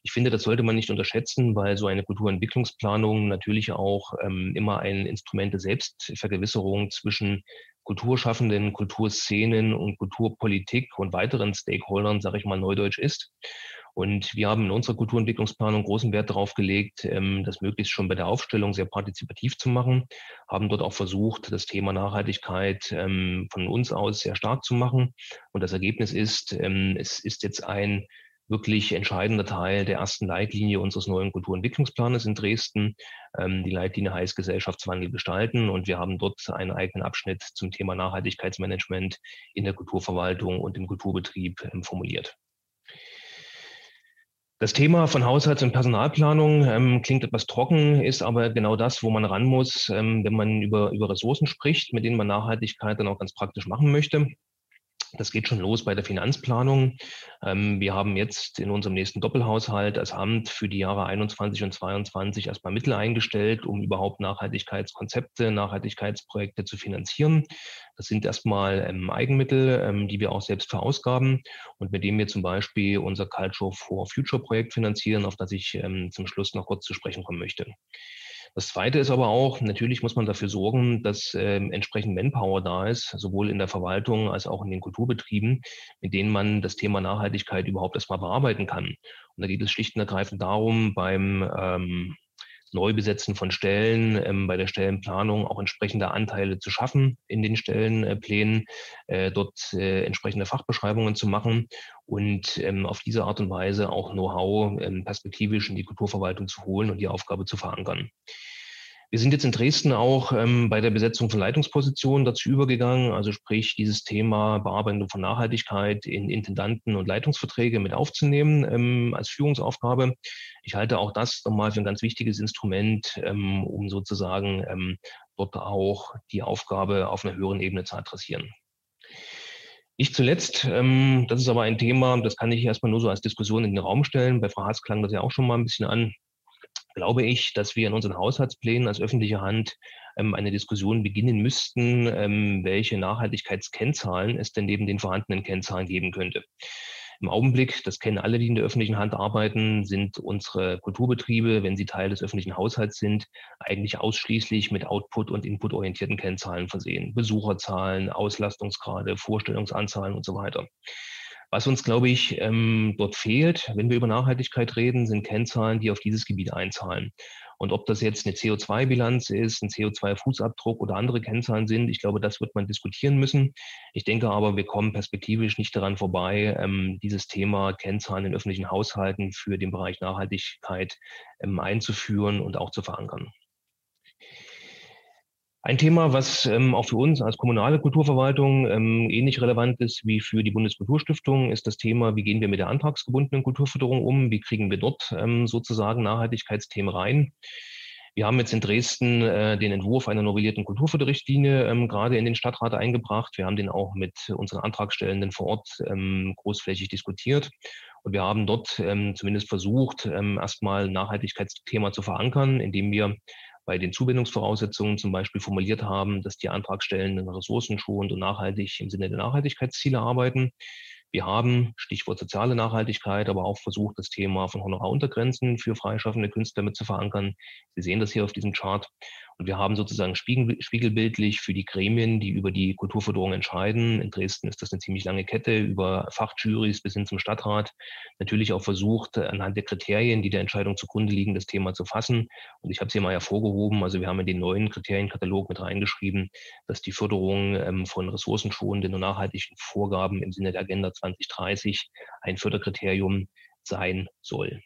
Ich finde, das sollte man nicht unterschätzen, weil so eine Kulturentwicklungsplanung natürlich auch ähm, immer ein Instrument der Selbstvergewisserung zwischen Kulturschaffenden, Kulturszenen und Kulturpolitik und weiteren Stakeholdern, sage ich mal neudeutsch ist. Und wir haben in unserer Kulturentwicklungsplanung großen Wert darauf gelegt, ähm, das möglichst schon bei der Aufstellung sehr partizipativ zu machen, haben dort auch versucht, das Thema Nachhaltigkeit ähm, von uns aus sehr stark zu machen. Und das Ergebnis ist, ähm, es ist jetzt ein wirklich entscheidender Teil der ersten Leitlinie unseres neuen Kulturentwicklungsplanes in Dresden. Ähm, die Leitlinie heißt Gesellschaftswandel gestalten und wir haben dort einen eigenen Abschnitt zum Thema Nachhaltigkeitsmanagement in der Kulturverwaltung und im Kulturbetrieb ähm, formuliert. Das Thema von Haushalts- und Personalplanung ähm, klingt etwas trocken, ist aber genau das, wo man ran muss, ähm, wenn man über, über Ressourcen spricht, mit denen man Nachhaltigkeit dann auch ganz praktisch machen möchte. Das geht schon los bei der Finanzplanung. Ähm, wir haben jetzt in unserem nächsten Doppelhaushalt als Amt für die Jahre 21 und 22 erstmal Mittel eingestellt, um überhaupt Nachhaltigkeitskonzepte, Nachhaltigkeitsprojekte zu finanzieren. Das sind erstmal ähm, Eigenmittel, ähm, die wir auch selbst verausgaben und mit denen wir zum Beispiel unser Culture for Future Projekt finanzieren, auf das ich zum Schluss noch kurz zu sprechen kommen möchte. Das Zweite ist aber auch, natürlich muss man dafür sorgen, dass äh, entsprechend Manpower da ist, sowohl in der Verwaltung als auch in den Kulturbetrieben, mit denen man das Thema Nachhaltigkeit überhaupt erstmal bearbeiten kann. Und da geht es schlicht und ergreifend darum, beim ähm, Neubesetzen von Stellen, ähm, bei der Stellenplanung auch entsprechende Anteile zu schaffen in den Stellenplänen, äh, dort äh, entsprechende Fachbeschreibungen zu machen und ähm, auf diese Art und Weise auch Know-how ähm, perspektivisch in die Kulturverwaltung zu holen und die Aufgabe zu verankern. Wir sind jetzt in Dresden auch ähm, bei der Besetzung von Leitungspositionen dazu übergegangen, also sprich dieses Thema Bearbeitung von Nachhaltigkeit in Intendanten- und Leitungsverträge mit aufzunehmen ähm, als Führungsaufgabe. Ich halte auch das nochmal für ein ganz wichtiges Instrument, ähm, um sozusagen ähm, dort auch die Aufgabe auf einer höheren Ebene zu adressieren. Ich zuletzt, ähm, das ist aber ein Thema, das kann ich erstmal nur so als Diskussion in den Raum stellen. Bei Frau Haas klang das ja auch schon mal ein bisschen an glaube ich, dass wir in unseren Haushaltsplänen als öffentliche Hand ähm, eine Diskussion beginnen müssten, ähm, welche Nachhaltigkeitskennzahlen es denn neben den vorhandenen Kennzahlen geben könnte. Im Augenblick, das kennen alle, die in der öffentlichen Hand arbeiten, sind unsere Kulturbetriebe, wenn sie Teil des öffentlichen Haushalts sind, eigentlich ausschließlich mit Output- und Input-orientierten Kennzahlen versehen. Besucherzahlen, Auslastungsgrade, Vorstellungsanzahlen und so weiter. Was uns, glaube ich, ähm, dort fehlt, wenn wir über Nachhaltigkeit reden, sind Kennzahlen, die auf dieses Gebiet einzahlen. Und ob das jetzt eine CO2-Bilanz ist, ein CO2-Fußabdruck oder andere Kennzahlen sind, ich glaube, das wird man diskutieren müssen. Ich denke aber, wir kommen perspektivisch nicht daran vorbei, ähm, dieses Thema Kennzahlen in öffentlichen Haushalten für den Bereich Nachhaltigkeit ähm, einzuführen und auch zu verankern. Ein Thema, was ähm, auch für uns als kommunale Kulturverwaltung ähm, ähnlich relevant ist wie für die Bundeskulturstiftung, ist das Thema, wie gehen wir mit der antragsgebundenen Kulturförderung um? Wie kriegen wir dort ähm, sozusagen Nachhaltigkeitsthemen rein? Wir haben jetzt in Dresden äh, den Entwurf einer novellierten Kulturförderrichtlinie ähm, gerade in den Stadtrat eingebracht. Wir haben den auch mit unseren Antragstellenden vor Ort ähm, großflächig diskutiert. Und wir haben dort ähm, zumindest versucht, ähm, erstmal Nachhaltigkeitsthema zu verankern, indem wir bei den Zuwendungsvoraussetzungen zum Beispiel formuliert haben, dass die Antragstellenden ressourcenschonend und nachhaltig im Sinne der Nachhaltigkeitsziele arbeiten. Wir haben, Stichwort soziale Nachhaltigkeit, aber auch versucht, das Thema von Honoraruntergrenzen für freischaffende Künstler mit zu verankern. Sie sehen das hier auf diesem Chart. Und wir haben sozusagen spiegel, spiegelbildlich für die Gremien, die über die Kulturförderung entscheiden, in Dresden ist das eine ziemlich lange Kette, über Fachjurys bis hin zum Stadtrat, natürlich auch versucht, anhand der Kriterien, die der Entscheidung zugrunde liegen, das Thema zu fassen. Und ich habe es hier mal hervorgehoben, also wir haben in den neuen Kriterienkatalog mit reingeschrieben, dass die Förderung ähm, von ressourcenschonenden und nachhaltigen Vorgaben im Sinne der Agenda 2030 ein Förderkriterium sein soll.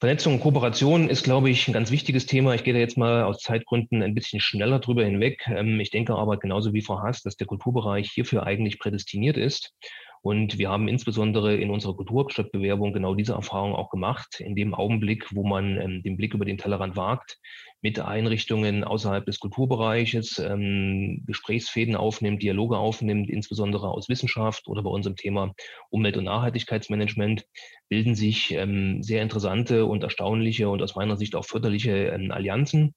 Vernetzung und Kooperation ist, glaube ich, ein ganz wichtiges Thema. Ich gehe da jetzt mal aus Zeitgründen ein bisschen schneller drüber hinweg. Ähm, ich denke aber genauso wie Frau Haas, dass der Kulturbereich hierfür eigentlich prädestiniert ist. Und wir haben insbesondere in unserer Kulturhauptstadtbewerbung genau diese Erfahrung auch gemacht. In dem Augenblick, wo man ähm, den Blick über den Tellerrand wagt, mit Einrichtungen außerhalb des Kulturbereiches ähm, Gesprächsfäden aufnimmt, Dialoge aufnimmt, insbesondere aus Wissenschaft oder bei unserem Thema Umwelt- und Nachhaltigkeitsmanagement, bilden sich ähm, sehr interessante und erstaunliche und aus meiner Sicht auch förderliche ähm, Allianzen.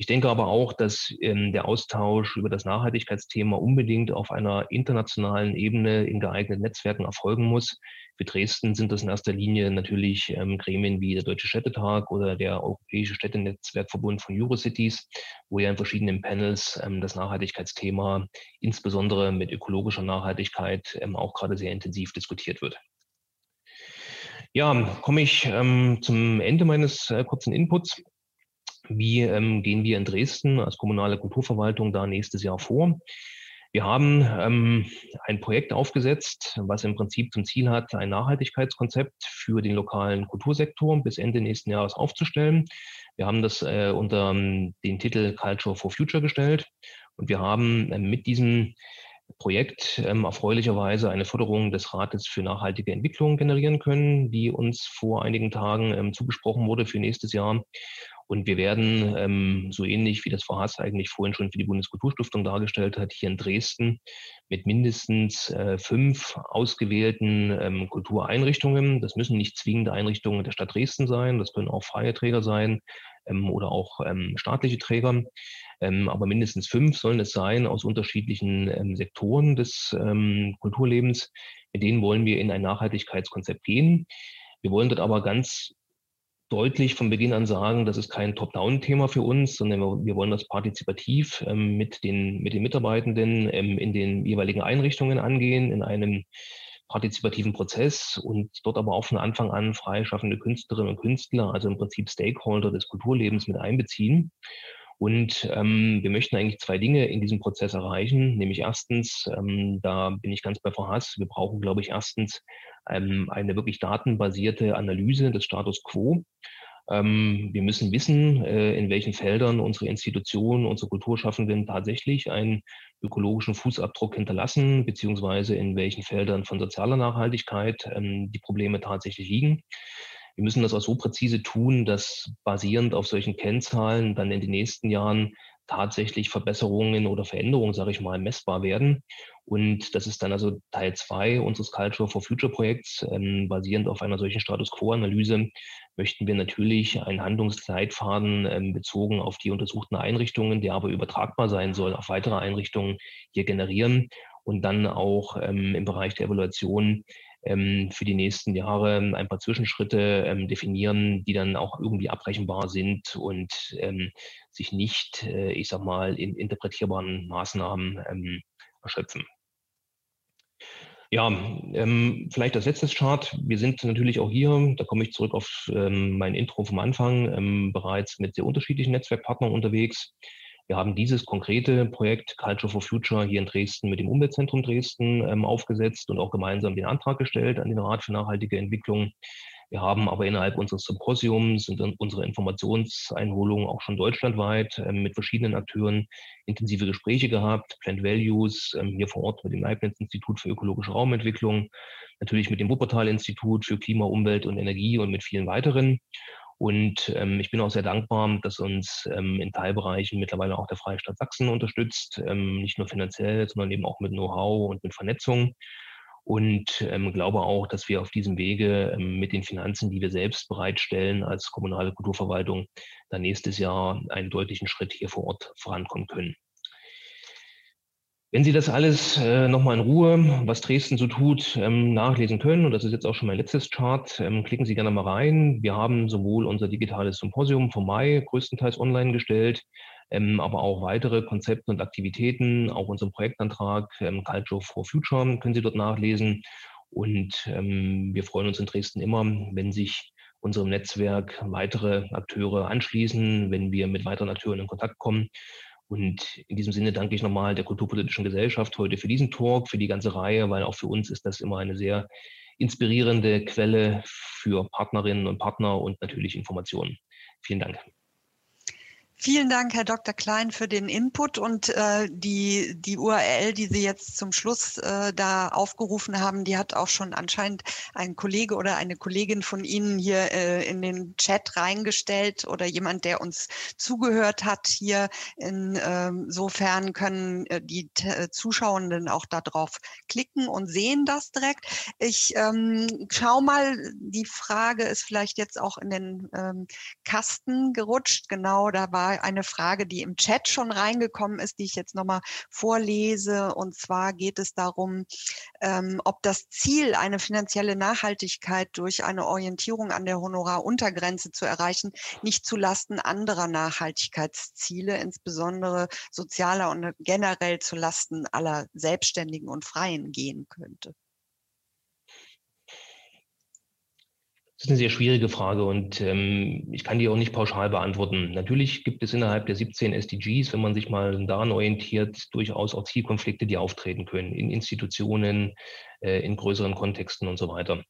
Ich denke aber auch, dass ähm, der Austausch über das Nachhaltigkeitsthema unbedingt auf einer internationalen Ebene in geeigneten Netzwerken erfolgen muss. Für Dresden sind das in erster Linie natürlich ähm, Gremien wie der Deutsche Städtetag oder der Europäische Städtenetzwerkverbund von Eurocities, wo ja in verschiedenen Panels ähm, das Nachhaltigkeitsthema insbesondere mit ökologischer Nachhaltigkeit ähm, auch gerade sehr intensiv diskutiert wird. Ja, komme ich ähm, zum Ende meines äh, kurzen Inputs. Wie ähm, gehen wir in Dresden als kommunale Kulturverwaltung da nächstes Jahr vor? Wir haben ähm, ein Projekt aufgesetzt, was im Prinzip zum Ziel hat, ein Nachhaltigkeitskonzept für den lokalen Kultursektor bis Ende nächsten Jahres aufzustellen. Wir haben das äh, unter ähm, den Titel Culture for Future gestellt und wir haben äh, mit diesem Projekt ähm, erfreulicherweise eine Förderung des Rates für nachhaltige Entwicklung generieren können, die uns vor einigen Tagen ähm, zugesprochen wurde für nächstes Jahr. Und wir werden, ähm, so ähnlich wie das Frau Haas eigentlich vorhin schon für die Bundeskulturstiftung dargestellt hat, hier in Dresden mit mindestens äh, fünf ausgewählten ähm, Kultureinrichtungen, das müssen nicht zwingende Einrichtungen der Stadt Dresden sein, das können auch freie Träger sein ähm, oder auch ähm, staatliche Träger, ähm, aber mindestens fünf sollen es sein aus unterschiedlichen ähm, Sektoren des Kulturlebens. Mit denen wollen wir in ein Nachhaltigkeitskonzept gehen. Wir wollen dort aber ganz deutlich von Beginn an sagen, das ist kein Top-Down-Thema für uns, sondern wir, wollen das partizipativ ähm, mit, den, mit den Mitarbeitenden ähm, in den jeweiligen Einrichtungen angehen, in einem partizipativen Prozess und dort aber auch von Anfang an freischaffende Künstlerinnen und Künstler, also im Prinzip Stakeholder des Kulturlebens mit einbeziehen. Und ähm, wir möchten eigentlich zwei Dinge in diesem Prozess erreichen, nämlich erstens, ähm, da bin ich ganz bei Frau Haas, wir brauchen, glaube ich, erstens eine wirklich datenbasierte Analyse des Status quo. Ähm, wir müssen wissen, äh, in welchen Feldern unsere Institutionen, unsere Kulturschaffenden tatsächlich einen ökologischen Fußabdruck hinterlassen, beziehungsweise in welchen Feldern von sozialer Nachhaltigkeit ähm, die Probleme tatsächlich liegen. Wir müssen das auch so präzise tun, dass basierend auf solchen Kennzahlen dann in den nächsten Jahren tatsächlich Verbesserungen oder Veränderungen, sage ich mal, messbar werden. Und das ist dann also Teil zwei unseres Culture for Future Projekts. Ähm, basierend auf einer solchen Status Quo-Analyse möchten wir natürlich einen Handlungsleitfaden ähm, bezogen auf die untersuchten Einrichtungen, der aber übertragbar sein soll auf weitere Einrichtungen hier generieren und dann auch ähm, im Bereich der Evaluation ähm, für die nächsten Jahre ein paar Zwischenschritte ähm, definieren, die dann auch irgendwie abrechenbar sind und ähm, sich nicht, äh, ich sag mal, in interpretierbaren Maßnahmen ähm, erschöpfen. Ja, ähm, vielleicht als letztes Chart. Wir sind natürlich auch hier, da komme ich zurück auf ähm, mein Intro vom Anfang, ähm, bereits mit sehr unterschiedlichen Netzwerkpartnern unterwegs. Wir haben dieses konkrete Projekt Culture for Future hier in Dresden mit dem Umweltzentrum Dresden ähm, aufgesetzt und auch gemeinsam den Antrag gestellt an den Rat für nachhaltige Entwicklung. Wir haben aber innerhalb unseres Symposiums und unserer Informationseinholung auch schon deutschlandweit ähm, mit verschiedenen Akteuren intensive Gespräche gehabt. Plant Values ähm, hier vor Ort mit dem Leibniz-Institut für ökologische Raumentwicklung, natürlich mit dem Wuppertal-Institut für Klima, Umwelt und Energie und mit vielen weiteren. Und ähm, ich bin auch sehr dankbar, dass uns ähm, in Teilbereichen mittlerweile auch der Freistaat Sachsen unterstützt, ähm, nicht nur finanziell, sondern eben auch mit Know-how und mit Vernetzung und ähm, glaube auch, dass wir auf diesem Wege ähm, mit den Finanzen, die wir selbst bereitstellen als kommunale Kulturverwaltung, dann nächstes Jahr einen deutlichen Schritt hier vor Ort vorankommen können. Wenn Sie das alles äh, nochmal in Ruhe, was Dresden so tut, ähm, nachlesen können, und das ist jetzt auch schon mein letztes Chart, ähm, klicken Sie gerne mal rein. Wir haben sowohl unser digitales Symposium vom Mai größtenteils online gestellt, ähm, aber auch weitere Konzepte und Aktivitäten, auch unseren Projektantrag ähm, Culture for Future können Sie dort nachlesen. Und ähm, wir freuen uns in Dresden immer, wenn sich unserem Netzwerk weitere Akteure anschließen, wenn wir mit weiteren Akteuren in Kontakt kommen. Und in diesem Sinne danke ich nochmal der Kulturpolitischen Gesellschaft heute für diesen Talk, für die ganze Reihe, weil auch für uns ist das immer eine sehr inspirierende Quelle für Partnerinnen und Partner und natürlich Informationen. Vielen Dank. Vielen Dank, Herr Dr. Klein, für den Input und äh, die, die URL, die Sie jetzt zum Schluss äh, da aufgerufen haben, die hat auch schon anscheinend ein Kollege oder eine Kollegin von Ihnen hier äh, in den Chat reingestellt oder jemand, der uns zugehört hat hier. Insofern können äh, die äh, Zuschauenden auch darauf klicken und sehen das direkt. Ich ähm, schau mal, die Frage ist vielleicht jetzt auch in den ähm, Kasten gerutscht. Genau, da war eine Frage, die im Chat schon reingekommen ist, die ich jetzt nochmal vorlese. Und zwar geht es darum, ähm, ob das Ziel, eine finanzielle Nachhaltigkeit durch eine Orientierung an der Honoraruntergrenze zu erreichen, nicht zulasten anderer Nachhaltigkeitsziele, insbesondere sozialer und generell zulasten aller Selbstständigen und Freien gehen könnte. Das ist eine sehr schwierige Frage und ähm, ich kann die auch nicht pauschal beantworten. Natürlich gibt es innerhalb der 17 SDGs, wenn man sich mal daran orientiert, durchaus auch Zielkonflikte, die auftreten können in Institutionen, äh, in größeren Kontexten und so weiter.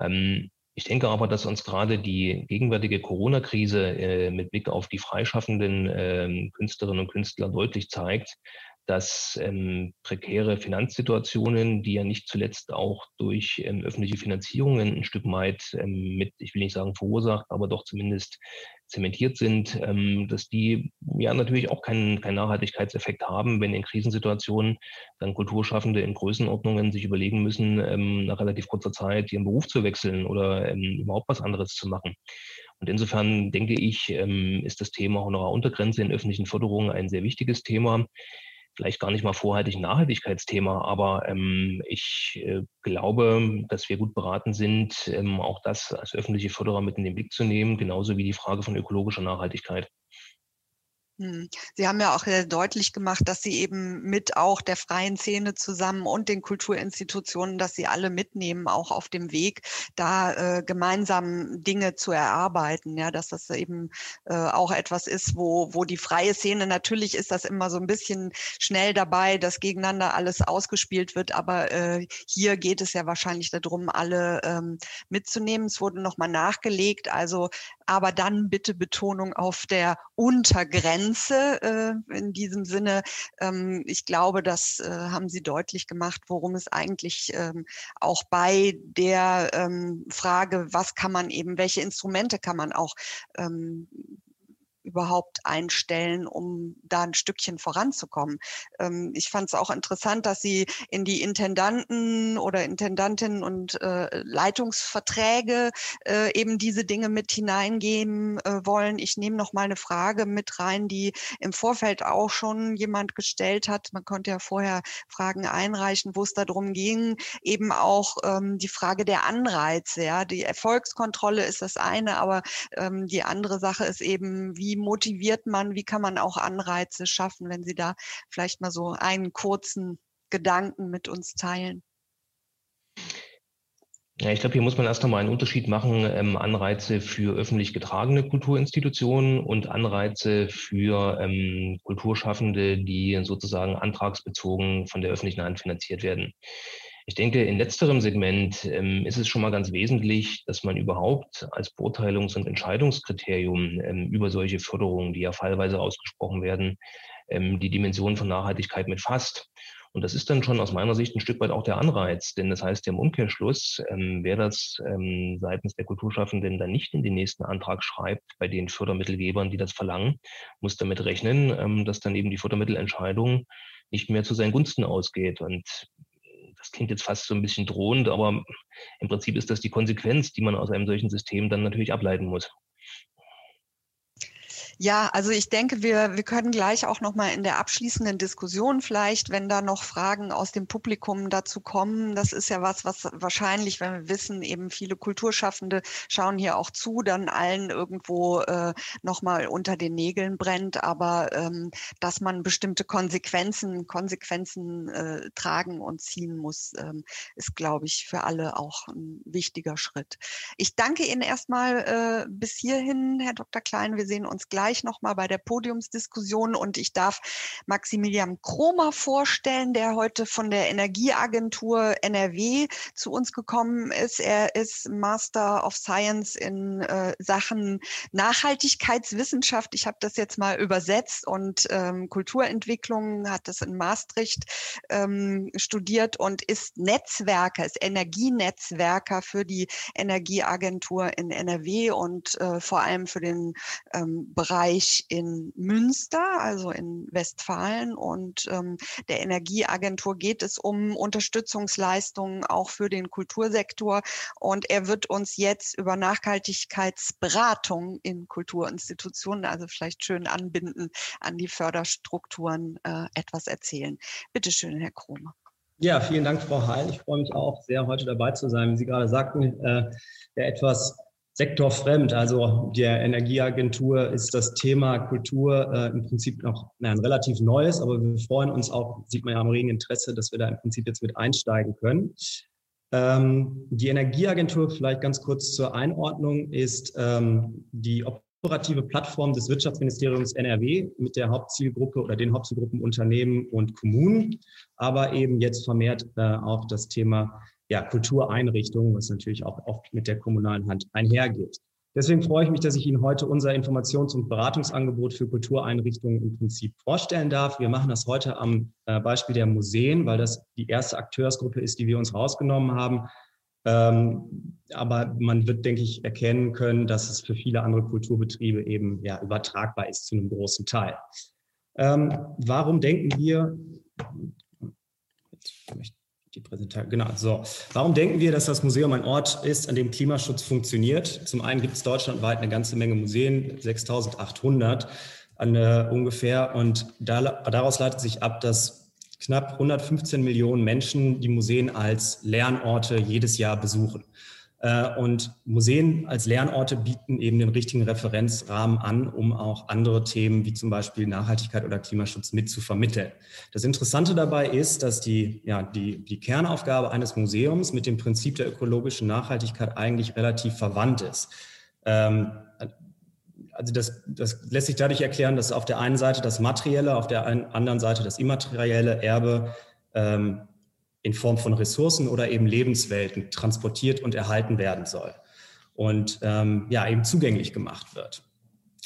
Ähm, ich denke aber, dass uns gerade die gegenwärtige Corona-Krise äh, mit Blick auf die freischaffenden äh, Künstlerinnen und Künstler deutlich zeigt, dass ähm, prekäre Finanzsituationen, die ja nicht zuletzt auch durch ähm, öffentliche Finanzierungen ein Stück weit ähm, mit, ich will nicht sagen verursacht, aber doch zumindest zementiert sind, ähm, dass die ja natürlich auch keinen, keinen Nachhaltigkeitseffekt haben, wenn in Krisensituationen dann Kulturschaffende in Größenordnungen sich überlegen müssen, ähm, nach relativ kurzer Zeit ihren Beruf zu wechseln oder ähm, überhaupt was anderes zu machen. Und insofern denke ich, ähm, ist das Thema Honoraruntergrenze in öffentlichen Förderungen ein sehr wichtiges Thema vielleicht gar nicht mal vorhaltig ein Nachhaltigkeitsthema, aber ähm, ich äh, glaube, dass wir gut beraten sind, ähm, auch das als öffentliche Förderer mit in den Blick zu nehmen, genauso wie die Frage von ökologischer Nachhaltigkeit. Hm. Sie haben ja auch sehr deutlich gemacht, dass Sie eben mit auch der freien Szene zusammen und den Kulturinstitutionen, dass Sie alle mitnehmen, auch auf dem Weg, da äh, gemeinsam Dinge zu erarbeiten. Ja, dass das eben äh, auch etwas ist, wo, wo die freie Szene, natürlich ist das immer so ein bisschen schnell dabei, dass gegeneinander alles ausgespielt wird, aber äh, hier geht es ja wahrscheinlich darum, alle ähm, mitzunehmen. Es wurde nochmal nachgelegt, also aber dann bitte Betonung auf der Untergrenze äh, in diesem Sinne. Ähm, ich glaube, das äh, haben Sie deutlich gemacht, worum es eigentlich ähm, auch bei der ähm, Frage, was kann man eben, welche Instrumente kann man auch ähm, überhaupt einstellen, um da ein Stückchen voranzukommen. Ähm, ich fand es auch interessant, dass Sie in die Intendanten oder Intendantinnen und äh, Leitungsverträge äh, eben diese Dinge mit hineingeben äh, wollen. Ich nehme noch mal eine Frage mit rein, die im Vorfeld auch schon jemand gestellt hat. Man konnte ja vorher Fragen einreichen, wo es darum ging, eben auch ähm, die Frage der Anreize. Ja, die Erfolgskontrolle ist das eine, aber ähm, die andere Sache ist eben, wie motiviert man, wie kann man auch Anreize schaffen, wenn Sie da vielleicht mal so einen kurzen Gedanken mit uns teilen? Ja, ich glaube, hier muss man erst einmal einen Unterschied machen, ähm, Anreize für öffentlich getragene Kulturinstitutionen und Anreize für ähm, Kulturschaffende, die sozusagen antragsbezogen von der öffentlichen Hand finanziert werden. Ich denke, in letzterem Segment ähm, ist es schon mal ganz wesentlich, dass man überhaupt als Beurteilungs- und Entscheidungskriterium ähm, über solche Förderungen, die ja fallweise ausgesprochen werden, ähm, die Dimension von Nachhaltigkeit mit fasst. Und das ist dann schon aus meiner Sicht ein Stück weit auch der Anreiz, denn das heißt ja im Umkehrschluss, ähm, wer das ähm, seitens der Kulturschaffenden dann nicht in den nächsten Antrag schreibt, bei den Fördermittelgebern, die das verlangen, muss damit rechnen, ähm, dass dann eben die Fördermittelentscheidung nicht mehr zu seinen Gunsten ausgeht. Und das klingt jetzt fast so ein bisschen drohend, aber im Prinzip ist das die Konsequenz, die man aus einem solchen System dann natürlich ableiten muss. Ja, also ich denke, wir, wir können gleich auch noch mal in der abschließenden Diskussion vielleicht, wenn da noch Fragen aus dem Publikum dazu kommen. Das ist ja was, was wahrscheinlich, wenn wir wissen, eben viele Kulturschaffende schauen hier auch zu, dann allen irgendwo äh, noch mal unter den Nägeln brennt. Aber ähm, dass man bestimmte Konsequenzen, Konsequenzen äh, tragen und ziehen muss, ähm, ist, glaube ich, für alle auch ein wichtiger Schritt. Ich danke Ihnen erstmal äh, bis hierhin, Herr Dr. Klein. Wir sehen uns gleich gleich nochmal bei der Podiumsdiskussion und ich darf Maximilian Kromer vorstellen, der heute von der Energieagentur NRW zu uns gekommen ist. Er ist Master of Science in äh, Sachen Nachhaltigkeitswissenschaft. Ich habe das jetzt mal übersetzt und ähm, Kulturentwicklung, hat das in Maastricht ähm, studiert und ist Netzwerker, ist Energienetzwerker für die Energieagentur in NRW und äh, vor allem für den ähm, Bereich Bereich in Münster, also in Westfalen. Und ähm, der Energieagentur geht es um Unterstützungsleistungen auch für den Kultursektor. Und er wird uns jetzt über Nachhaltigkeitsberatung in Kulturinstitutionen, also vielleicht schön anbinden an die Förderstrukturen, äh, etwas erzählen. Bitte schön, Herr Kromer. Ja, vielen Dank, Frau Heil. Ich freue mich auch sehr, heute dabei zu sein. Wie Sie gerade sagten, äh, der etwas sektorfremd. Also der Energieagentur ist das Thema Kultur äh, im Prinzip noch na, ein relativ neues, aber wir freuen uns auch, sieht man ja am regen Interesse, dass wir da im Prinzip jetzt mit einsteigen können. Ähm, die Energieagentur, vielleicht ganz kurz zur Einordnung, ist ähm, die operative Plattform des Wirtschaftsministeriums NRW mit der Hauptzielgruppe oder den Hauptzielgruppen Unternehmen und Kommunen, aber eben jetzt vermehrt äh, auch das Thema ja, Kultureinrichtungen, was natürlich auch oft mit der kommunalen Hand einhergeht. Deswegen freue ich mich, dass ich Ihnen heute unser Informations- und Beratungsangebot für Kultureinrichtungen im Prinzip vorstellen darf. Wir machen das heute am äh, Beispiel der Museen, weil das die erste Akteursgruppe ist, die wir uns rausgenommen haben. Ähm, aber man wird, denke ich, erkennen können, dass es für viele andere Kulturbetriebe eben ja übertragbar ist zu einem großen Teil. Ähm, warum denken wir, die Präsentation, genau, so. Warum denken wir, dass das Museum ein Ort ist, an dem Klimaschutz funktioniert? Zum einen gibt es deutschlandweit eine ganze Menge Museen, 6800 an, äh, ungefähr. Und da, daraus leitet sich ab, dass knapp 115 Millionen Menschen die Museen als Lernorte jedes Jahr besuchen. Äh, und Museen als Lernorte bieten eben den richtigen Referenzrahmen an, um auch andere Themen wie zum Beispiel Nachhaltigkeit oder Klimaschutz mit zu vermitteln. Das Interessante dabei ist, dass die, ja, die, die Kernaufgabe eines Museums mit dem Prinzip der ökologischen Nachhaltigkeit eigentlich relativ verwandt ist. Ähm, also das, das lässt sich dadurch erklären, dass auf der einen Seite das materielle, auf der anderen Seite das immaterielle Erbe ähm, in Form von Ressourcen oder eben Lebenswelten transportiert und erhalten werden soll und ähm, ja eben zugänglich gemacht wird.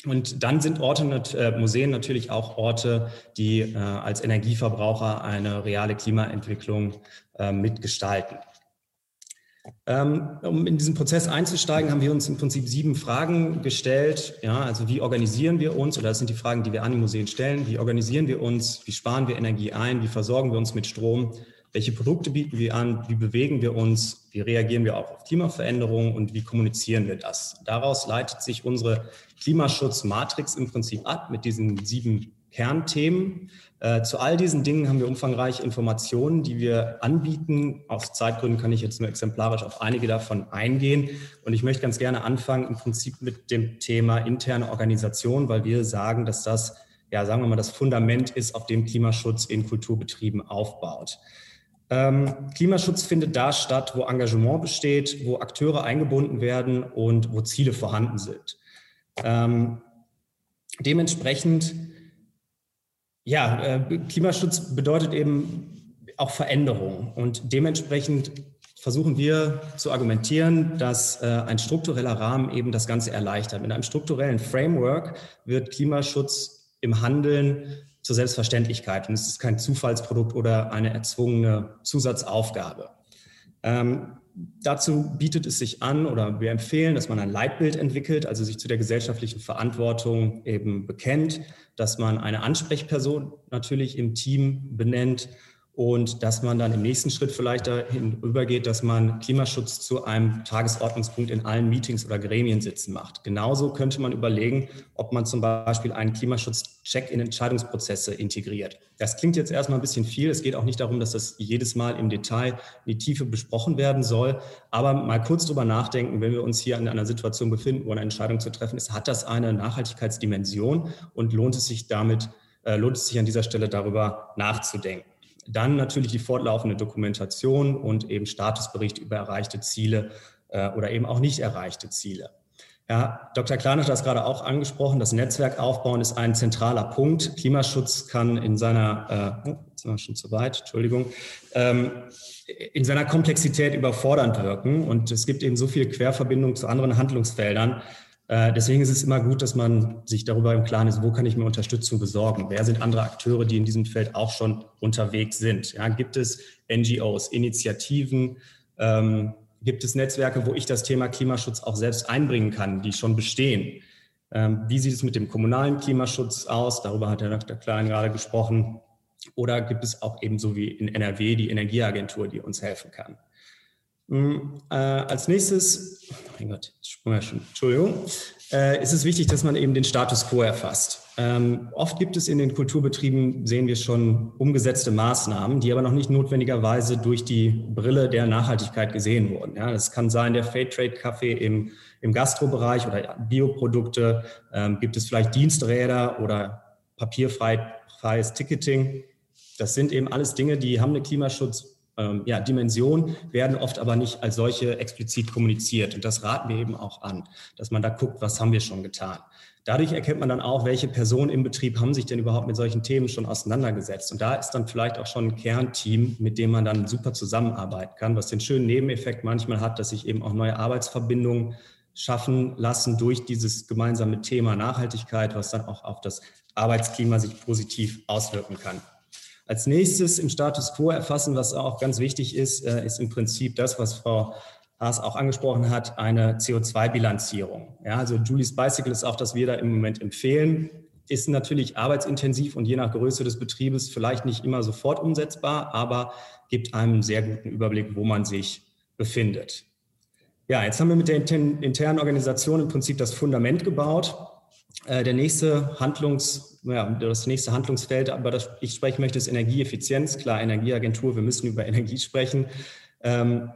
Und dann sind Orte, äh, Museen natürlich auch Orte, die äh, als Energieverbraucher eine reale Klimaentwicklung äh, mitgestalten. Ähm, um in diesen Prozess einzusteigen, haben wir uns im Prinzip sieben Fragen gestellt. Ja, also wie organisieren wir uns, oder das sind die Fragen, die wir an die Museen stellen, wie organisieren wir uns, wie sparen wir Energie ein, wie versorgen wir uns mit Strom welche Produkte bieten wir an? Wie bewegen wir uns? Wie reagieren wir auch auf Klimaveränderungen und wie kommunizieren wir das? Daraus leitet sich unsere Klimaschutzmatrix im Prinzip ab mit diesen sieben Kernthemen. Äh, zu all diesen Dingen haben wir umfangreiche Informationen, die wir anbieten. Aus Zeitgründen kann ich jetzt nur exemplarisch auf einige davon eingehen. Und ich möchte ganz gerne anfangen im Prinzip mit dem Thema interne Organisation, weil wir sagen, dass das, ja, sagen wir mal, das Fundament ist, auf dem Klimaschutz in Kulturbetrieben aufbaut. Ähm, Klimaschutz findet da statt, wo Engagement besteht, wo Akteure eingebunden werden und wo Ziele vorhanden sind. Ähm, dementsprechend, ja, äh, Klimaschutz bedeutet eben auch Veränderungen. Und dementsprechend versuchen wir zu argumentieren, dass äh, ein struktureller Rahmen eben das Ganze erleichtert. Mit einem strukturellen Framework wird Klimaschutz im Handeln zur Selbstverständlichkeit und es ist kein Zufallsprodukt oder eine erzwungene Zusatzaufgabe. Ähm, dazu bietet es sich an oder wir empfehlen, dass man ein Leitbild entwickelt, also sich zu der gesellschaftlichen Verantwortung eben bekennt, dass man eine Ansprechperson natürlich im Team benennt und dass man dann im nächsten Schritt vielleicht dahin übergeht, dass man Klimaschutz zu einem Tagesordnungspunkt in allen Meetings oder Gremiensitzen macht. Genauso könnte man überlegen, ob man zum Beispiel einen Klimaschutz-Check in Entscheidungsprozesse integriert. Das klingt jetzt erstmal ein bisschen viel. Es geht auch nicht darum, dass das jedes Mal im Detail in die Tiefe besprochen werden soll. Aber mal kurz drüber nachdenken, wenn wir uns hier in einer Situation befinden, wo eine Entscheidung zu treffen ist, hat das eine Nachhaltigkeitsdimension und lohnt es sich damit, äh, lohnt es sich an dieser Stelle darüber nachzudenken. Dann natürlich die fortlaufende Dokumentation und eben Statusbericht über erreichte Ziele äh, oder eben auch nicht erreichte Ziele. Ja, Dr. Klein hat das gerade auch angesprochen. Das Netzwerk aufbauen ist ein zentraler Punkt. Klimaschutz kann in seiner, äh, oh, jetzt sind wir schon zu weit, Entschuldigung, ähm, in seiner Komplexität überfordernd wirken. Und es gibt eben so viele Querverbindungen zu anderen Handlungsfeldern, deswegen ist es immer gut, dass man sich darüber im Klaren ist, wo kann ich mir Unterstützung besorgen? Wer sind andere Akteure, die in diesem Feld auch schon unterwegs sind? Ja, gibt es NGOs, Initiativen? Ähm, gibt es Netzwerke, wo ich das Thema Klimaschutz auch selbst einbringen kann, die schon bestehen? Ähm, wie sieht es mit dem kommunalen Klimaschutz aus? Darüber hat Herr Dr. Klein gerade gesprochen. Oder gibt es auch ebenso wie in NRW die Energieagentur, die uns helfen kann? Hm, äh, als nächstes, oh mein Gott, Entschuldigung, äh, ist es wichtig, dass man eben den Status quo erfasst. Ähm, oft gibt es in den Kulturbetrieben, sehen wir schon, umgesetzte Maßnahmen, die aber noch nicht notwendigerweise durch die Brille der Nachhaltigkeit gesehen wurden. Das kann sein der Fairtrade-Kaffee im, im Gastrobereich oder Bioprodukte, ähm, gibt es vielleicht Diensträder oder papierfreies Ticketing. Das sind eben alles Dinge, die haben eine Klimaschutz ähm, ja, Dimension werden oft aber nicht als solche explizit kommuniziert. Und das raten wir eben auch an, dass man da guckt, was haben wir schon getan. Dadurch erkennt man dann auch, welche Personen im Betrieb haben sich denn überhaupt mit solchen Themen schon auseinandergesetzt. Und da ist dann vielleicht auch schon ein Kernteam, mit dem man dann super zusammenarbeiten kann, was den schönen Nebeneffekt manchmal hat, dass sich eben auch neue Arbeitsverbindungen schaffen lassen durch dieses gemeinsame Thema Nachhaltigkeit, was dann auch auf das Arbeitsklima sich positiv auswirken kann. Als nächstes im Status quo erfassen, was auch ganz wichtig ist, äh, ist im Prinzip das, was Frau Haas auch angesprochen hat, eine CO2-Bilanzierung. Ja, also Julie's Bicycle ist auch, das wir da im Moment empfehlen. Ist natürlich arbeitsintensiv und je nach Größe des Betriebes vielleicht nicht immer sofort umsetzbar, aber gibt einem einen sehr guten Überblick, wo man sich befindet. Ja, jetzt haben wir mit der internen Organisation im Prinzip das Fundament gebaut. Äh, der nächste Handlungs, ja, das nächste Handlungsfeld, über das ich sprechen möchte, ist Energieeffizienz. Klar, Energieagentur, wir müssen über Energie sprechen. Ähm,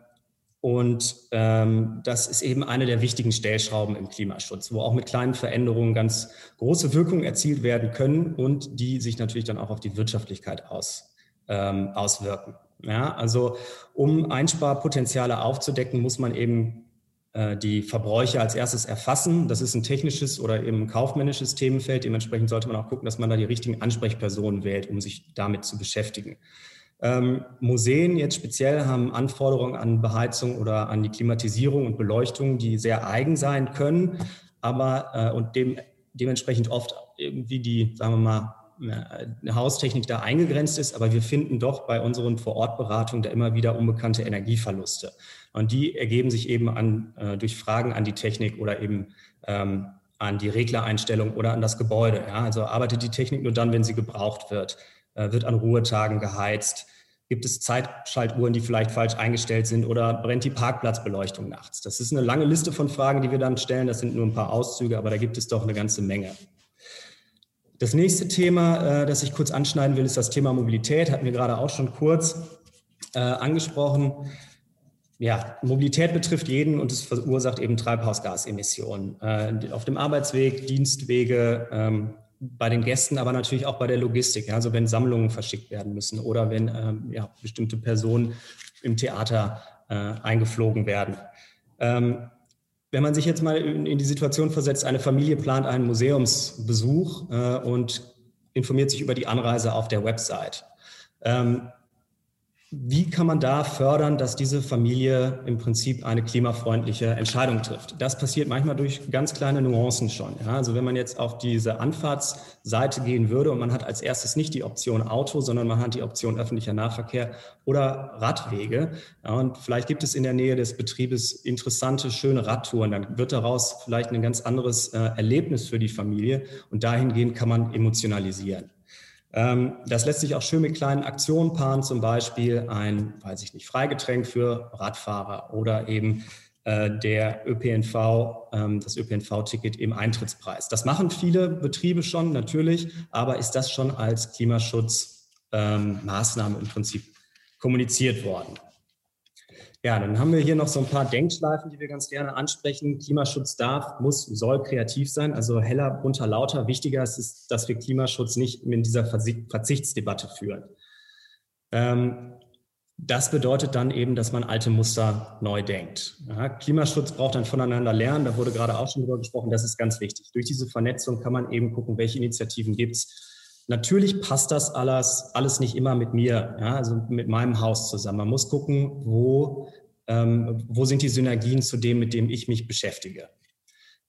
und ähm, das ist eben eine der wichtigen Stellschrauben im Klimaschutz, wo auch mit kleinen Veränderungen ganz große Wirkungen erzielt werden können und die sich natürlich dann auch auf die Wirtschaftlichkeit aus, ähm, auswirken. Ja, also um Einsparpotenziale aufzudecken, muss man eben die Verbräuche als erstes erfassen. Das ist ein technisches oder eben kaufmännisches Themenfeld. Dementsprechend sollte man auch gucken, dass man da die richtigen Ansprechpersonen wählt, um sich damit zu beschäftigen. Ähm, Museen jetzt speziell haben Anforderungen an Beheizung oder an die Klimatisierung und Beleuchtung, die sehr eigen sein können, aber äh, und dem, dementsprechend oft irgendwie die, sagen wir mal, eine Haustechnik da eingegrenzt ist, aber wir finden doch bei unseren Vorortberatungen da immer wieder unbekannte Energieverluste. Und die ergeben sich eben an, äh, durch Fragen an die Technik oder eben ähm, an die Reglereinstellung oder an das Gebäude. Ja? Also arbeitet die Technik nur dann, wenn sie gebraucht wird, äh, wird an Ruhetagen geheizt, gibt es Zeitschaltuhren, die vielleicht falsch eingestellt sind oder brennt die Parkplatzbeleuchtung nachts. Das ist eine lange Liste von Fragen, die wir dann stellen. Das sind nur ein paar Auszüge, aber da gibt es doch eine ganze Menge. Das nächste Thema, äh, das ich kurz anschneiden will, ist das Thema Mobilität. Hatten wir gerade auch schon kurz äh, angesprochen ja, Mobilität betrifft jeden und es verursacht eben Treibhausgasemissionen. Äh, auf dem Arbeitsweg, Dienstwege, ähm, bei den Gästen, aber natürlich auch bei der Logistik. Ja, also wenn Sammlungen verschickt werden müssen oder wenn ähm, ja, bestimmte Personen im Theater äh, eingeflogen werden. Ähm, wenn man sich jetzt mal in, in, die Situation versetzt, eine Familie plant einen Museumsbesuch äh, und informiert sich über die Anreise auf der Website. Ähm, wie kann man da fördern, dass diese Familie im Prinzip eine klimafreundliche Entscheidung trifft? Das passiert manchmal durch ganz kleine Nuancen schon. Ja? Also wenn man jetzt auf diese Anfahrtsseite gehen würde und man hat als erstes nicht die Option Auto, sondern man hat die Option öffentlicher Nahverkehr oder Radwege. Ja, und vielleicht gibt es in der Nähe des Betriebes interessante, schöne Radtouren. Dann wird daraus vielleicht ein ganz anderes äh, Erlebnis für die Familie und dahingehend kann man emotionalisieren. Ähm, das lässt sich auch schön mit kleinen Aktionen paaren, zum Beispiel ein, weiß ich nicht, Freigetränk für Radfahrer oder eben äh, der ÖPNV, ähm, das ÖPNV-Ticket im Eintrittspreis. Das machen viele Betriebe schon natürlich, aber ist das schon als Klimaschutzmaßnahme ähm, im Prinzip kommuniziert worden? Ja, dann haben wir hier noch so ein paar Denkschleifen, die wir ganz gerne ansprechen. Klimaschutz darf, muss, soll kreativ sein, also heller, bunter, lauter. Wichtiger ist es, dass wir Klimaschutz nicht in dieser Verzichtsdebatte führen. Ähm, das bedeutet dann eben, dass man alte Muster neu denkt. Ja, Klimaschutz braucht ein Voneinander lernen, da wurde gerade auch schon drüber gesprochen, das ist ganz wichtig. Durch diese Vernetzung kann man eben gucken, welche Initiativen gibt es, Natürlich passt das alles, alles nicht immer mit mir, ja, also mit meinem Haus zusammen. Man muss gucken, wo, ähm, wo sind die Synergien zu dem, mit dem ich mich beschäftige.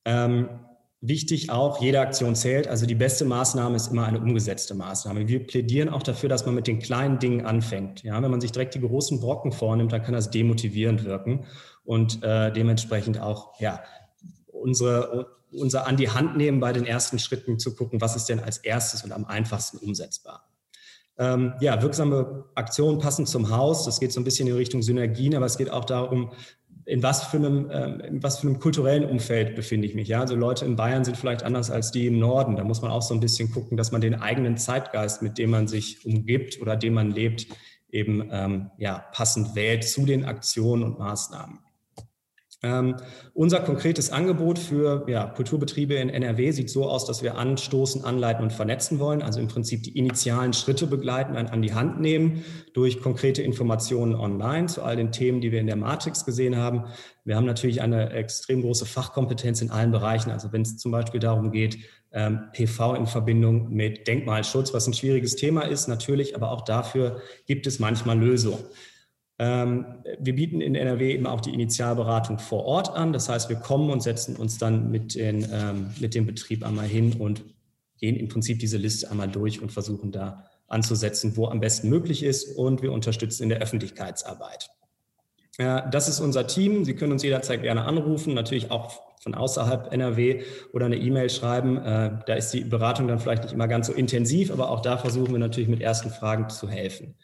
Ähm, wichtig auch, jede Aktion zählt. Also die beste Maßnahme ist immer eine umgesetzte Maßnahme. Wir plädieren auch dafür, dass man mit den kleinen Dingen anfängt. Ja, wenn man sich direkt die großen Brocken vornimmt, dann kann das demotivierend wirken und äh, dementsprechend auch ja, unsere, unser an die Hand nehmen bei den ersten Schritten zu gucken, was ist denn als erstes und am einfachsten umsetzbar. Ähm, ja, wirksame Aktionen passend zum Haus. Das geht so ein bisschen in Richtung Synergien, aber es geht auch darum, in was für einem, ähm, in was für einem kulturellen Umfeld befinde ich mich. Ja, also Leute in Bayern sind vielleicht anders als die im Norden. Da muss man auch so ein bisschen gucken, dass man den eigenen Zeitgeist, mit dem man sich umgibt oder dem man lebt, eben ähm, ja, passend wählt zu den Aktionen und Maßnahmen. Ähm, unser konkretes Angebot für ja, Kulturbetriebe in NRW sieht so aus, dass wir anstoßen, anleiten und vernetzen wollen, also im Prinzip die initialen Schritte begleiten, an, an die Hand nehmen durch konkrete Informationen online zu all den Themen, die wir in der Matrix gesehen haben. Wir haben natürlich eine extrem große Fachkompetenz in allen Bereichen, also wenn es zum Beispiel darum geht, ähm, PV in Verbindung mit Denkmalschutz, was ein schwieriges Thema ist, natürlich, aber auch dafür gibt es manchmal Lösungen. Ähm, wir bieten in NRW eben auch die Initialberatung vor Ort an. Das heißt, wir kommen und setzen uns dann mit, den, ähm, mit dem Betrieb einmal hin und gehen im Prinzip diese Liste einmal durch und versuchen da anzusetzen, wo am besten möglich ist. Und wir unterstützen in der Öffentlichkeitsarbeit. Das ist unser Team. Sie können uns jederzeit gerne anrufen, natürlich auch von außerhalb NRW oder eine E-Mail schreiben. Äh, da ist die Beratung dann vielleicht nicht immer ganz so intensiv, aber auch da versuchen wir natürlich mit ersten Fragen zu helfen.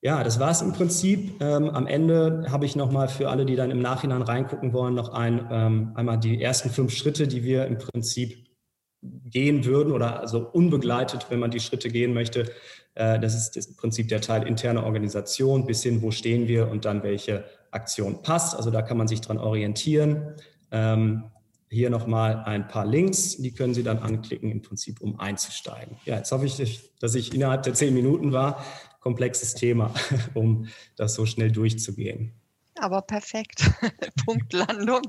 Ja, das war es im Prinzip. Ähm, am Ende habe ich nochmal für alle, die dann im Nachhinein reingucken wollen, noch ein, ähm, einmal die ersten fünf Schritte, die wir im Prinzip gehen würden oder also unbegleitet, wenn man die Schritte gehen möchte. Äh, das ist das Prinzip der Teil interne Organisation, bis hin, wo stehen wir und dann welche Aktion passt. Also da kann man sich dran orientieren. Ähm, hier nochmal ein paar Links, die können Sie dann anklicken, im Prinzip, um einzusteigen. Ja, jetzt hoffe ich, dass ich innerhalb der zehn Minuten war komplexes Thema, um das so schnell durchzugehen aber perfekt. Punktlandung.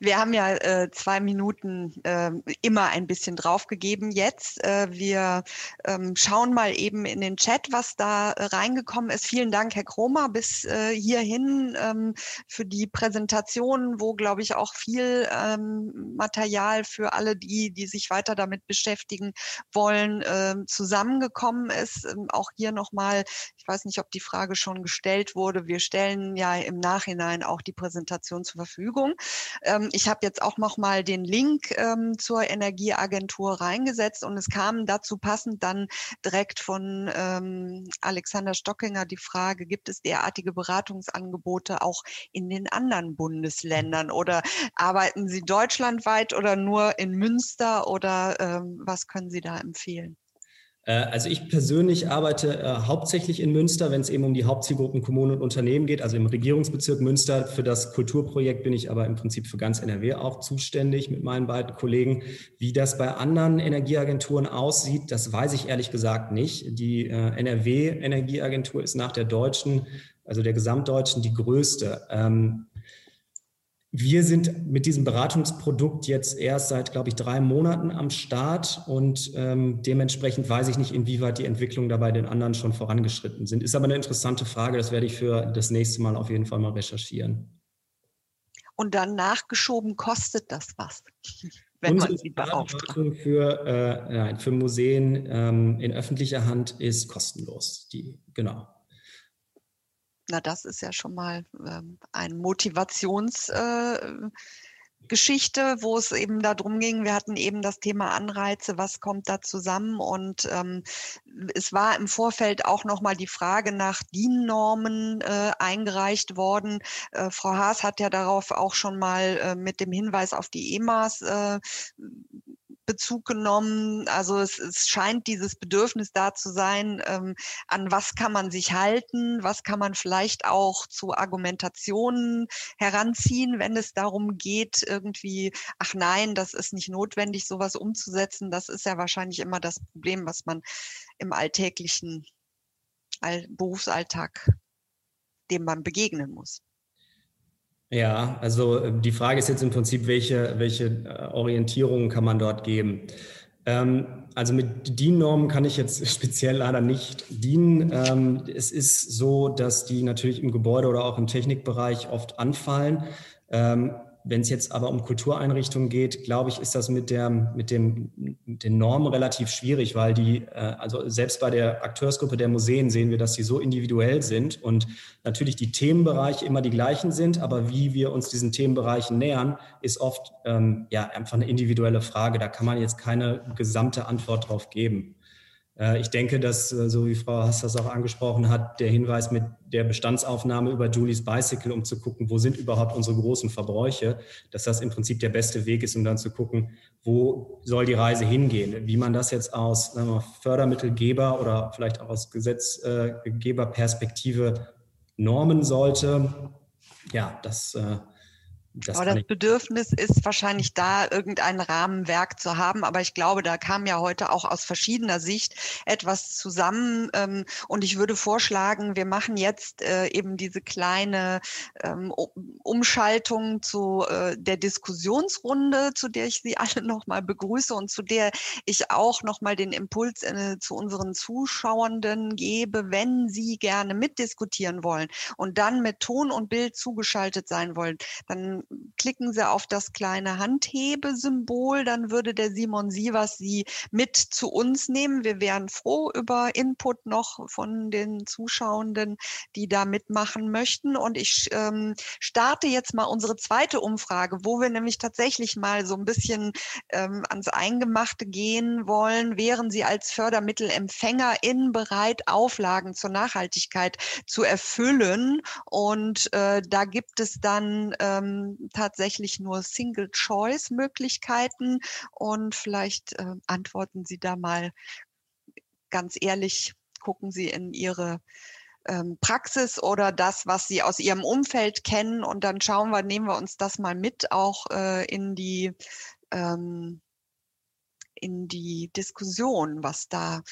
Wir haben ja äh, zwei Minuten äh, immer ein bisschen draufgegeben. Jetzt, äh, wir ähm, schauen mal eben in den Chat, was da reingekommen ist. Vielen Dank, Herr Kromer, bis äh, hierhin ähm, für die Präsentation, wo, glaube ich, auch viel ähm, Material für alle die, die sich weiter damit beschäftigen wollen, äh, zusammengekommen ist. Ähm, auch hier nochmal, ich weiß nicht, ob die Frage schon gestellt wurde. Wir stellen ja im Nachhinein auch die Präsentation zur Verfügung. Ähm, ich habe jetzt auch noch mal den Link ähm, zur Energieagentur reingesetzt und es kam dazu passend dann direkt von ähm, Alexander Stockinger die Frage, gibt es derartige Beratungsangebote auch in den anderen Bundesländern oder arbeiten Sie deutschlandweit oder nur in Münster oder ähm, was können Sie da empfehlen? Äh, also ich persönlich arbeite äh, hauptsächlich in Münster, wenn es eben um die Hauptzielgruppen Kommunen und Unternehmen geht, also im Regierungsbezirk Münster. Für das Kulturprojekt bin ich aber im Prinzip für ganz NRW auch zuständig mit meinen beiden Kollegen. Wie das bei anderen Energieagenturen aussieht, das weiß ich ehrlich gesagt nicht. Die äh, NRW Energieagentur ist nach der deutschen, also der gesamtdeutschen, die größte. Ähm, wir sind mit diesem Beratungsprodukt jetzt erst seit, glaube ich, drei Monaten am Start und ähm, dementsprechend weiß ich nicht, inwieweit die Entwicklungen dabei den anderen schon vorangeschritten sind. Ist aber eine interessante Frage, das werde ich für das nächste Mal auf jeden Fall mal recherchieren. Und dann nachgeschoben, kostet das was? Wenn Unsere man sie beauftragt. Für, äh, nein, für Museen ähm, in öffentlicher Hand ist kostenlos. Die, genau. Na, das ist ja schon mal ähm, ein Motivationsgeschichte, äh, wo es eben darum ging, wir hatten eben das Thema Anreize, was kommt da zusammen und ähm, es war im Vorfeld auch nochmal die Frage nach DIN-Normen äh, eingereicht worden. Äh, Frau Haas hat ja darauf auch schon mal äh, mit dem Hinweis auf die EMAs äh, Bezug genommen. Also es, es scheint dieses Bedürfnis da zu sein, ähm, an was kann man sich halten, was kann man vielleicht auch zu Argumentationen heranziehen, wenn es darum geht, irgendwie, ach nein, das ist nicht notwendig, sowas umzusetzen. Das ist ja wahrscheinlich immer das Problem, was man im alltäglichen All Berufsalltag, dem man begegnen muss. Ja, also äh, die Frage ist jetzt im Prinzip, welche, welche äh, Orientierungen kann man dort geben? Ähm, also mit DIN-Normen kann ich jetzt speziell leider nicht dienen. Ähm, es ist so, dass die natürlich im Gebäude oder auch im Technikbereich oft anfallen. Ähm, wenn es jetzt aber um Kultureinrichtungen geht, glaube ich, ist das mit, der, mit, dem, mit den Normen relativ schwierig, weil die, äh, also selbst bei der Akteursgruppe der Museen sehen wir, dass die so individuell sind und natürlich die Themenbereiche immer die gleichen sind, aber wie wir uns diesen Themenbereichen nähern, ist oft ähm, ja einfach eine individuelle Frage. Da kann man jetzt keine gesamte Antwort drauf geben. Äh, ich denke, dass, äh, so wie Frau Hass das auch angesprochen hat, der Hinweis mit der Bestandsaufnahme über Julie's Bicycle, um zu gucken, wo sind überhaupt unsere großen Verbräuche, dass das im Prinzip der beste Weg ist, um dann zu gucken, wo soll die Reise hingehen. Wie man das jetzt aus wir, Fördermittelgeber oder vielleicht auch aus Gesetzgeberperspektive normen sollte, ja, das äh, das aber das Bedürfnis ist wahrscheinlich da, irgendein Rahmenwerk zu haben. Aber ich glaube, da kam ja heute auch aus verschiedener Sicht etwas zusammen. Ähm, und ich würde vorschlagen, wir machen jetzt äh, eben diese kleine ähm, Umschaltung zu äh, der Diskussionsrunde, zu der ich Sie alle nochmal begrüße und zu der ich auch nochmal den Impuls äh, zu unseren Zuschauenden gebe, wenn Sie gerne mitdiskutieren wollen und dann mit Ton und Bild zugeschaltet sein wollen, dann klicken Sie auf das kleine Handhebesymbol, dann würde der Simon Sievers Sie mit zu uns nehmen. Wir wären froh über Input noch von den Zuschauenden, die da mitmachen möchten. Und ich ähm, starte jetzt mal unsere zweite Umfrage, wo wir nämlich tatsächlich mal so ein bisschen ähm, ans Eingemachte gehen wollen. Wären Sie als Fördermittelempfängerin bereit, Auflagen zur Nachhaltigkeit zu erfüllen? Und äh, da gibt es dann ähm, tatsächlich nur Single-Choice-Möglichkeiten und vielleicht äh, antworten Sie da mal ganz ehrlich, gucken Sie in Ihre ähm, Praxis oder das, was Sie aus Ihrem Umfeld kennen und dann schauen wir, nehmen wir uns das mal mit auch äh, in die ähm, in die Diskussion, was da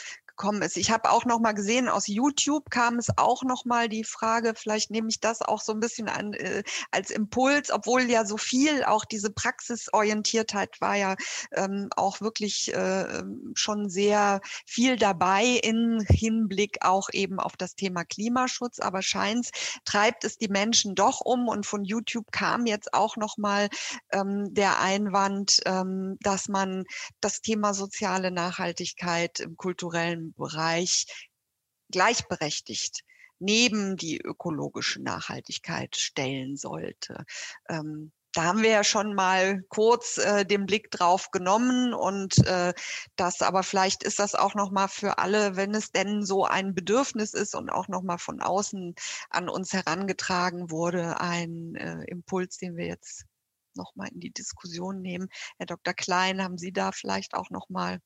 gekommen ist. Ich habe auch noch mal gesehen, aus YouTube kam es auch noch mal die Frage, vielleicht nehme ich das auch so ein bisschen an, äh, als Impuls, obwohl ja so viel, auch diese Praxisorientiertheit war ja ähm, auch wirklich äh, schon sehr viel dabei in Hinblick auch eben auf das Thema Klimaschutz. Aber scheint treibt es die Menschen doch um und von YouTube kam jetzt auch noch mal ähm, der Einwand, ähm, dass man das Thema soziale Nachhaltigkeit im kulturellen Bereich gleichberechtigt neben die ökologische Nachhaltigkeit stellen sollte. Ähm, da haben wir ja schon mal kurz äh, den Blick drauf genommen und äh, das, aber vielleicht ist das auch noch mal für alle, wenn es denn so ein Bedürfnis ist und auch noch mal von außen an uns herangetragen wurde, ein äh, Impuls, den wir jetzt noch mal in die Diskussion nehmen. Herr Dr. Klein, haben Sie da vielleicht auch noch mal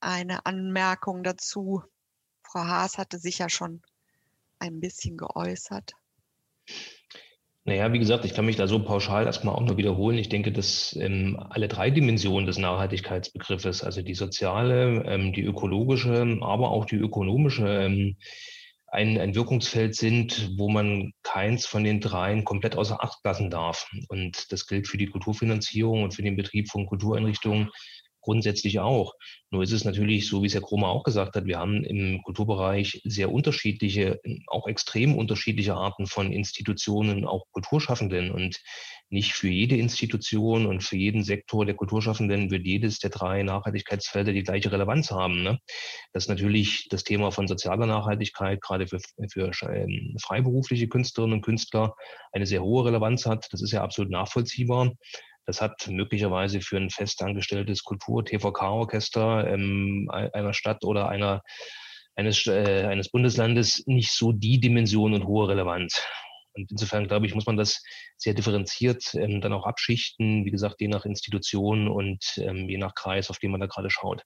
eine Anmerkung dazu? Frau Haas hatte sich ja schon ein bisschen geäußert. Naja, wie gesagt, ich kann mich da so pauschal erstmal auch nur wiederholen. Ich denke, dass ähm, alle drei Dimensionen des Nachhaltigkeitsbegriffes, also die soziale, ähm, die ökologische, aber auch die ökonomische, ähm, ein, ein Wirkungsfeld sind, wo man keins von den dreien komplett außer Acht lassen darf. Und das gilt für die Kulturfinanzierung und für den Betrieb von Kultureinrichtungen grundsätzlich auch. Nur ist es natürlich, so wie es Herr Kromer auch gesagt hat, wir haben im Kulturbereich sehr unterschiedliche, auch extrem unterschiedliche Arten von Institutionen, auch Kulturschaffenden. Und nicht für jede Institution und für jeden Sektor der Kulturschaffenden wird jedes der drei Nachhaltigkeitsfelder die gleiche Relevanz haben. Ne? Dass natürlich das Thema von sozialer Nachhaltigkeit gerade für, für ähm, freiberufliche Künstlerinnen und Künstler eine sehr hohe Relevanz hat. Das ist ja absolut nachvollziehbar. Das hat möglicherweise für ein festangestelltes Kultur-TVK-Orchester ähm, einer Stadt oder einer eines, äh, eines Bundeslandes nicht so die Dimension und hohe Relevanz. Und insofern, glaube ich, muss man das sehr differenziert ähm, dann auch abschichten, wie gesagt, je nach Institution und ähm, je nach Kreis, auf den man da gerade schaut.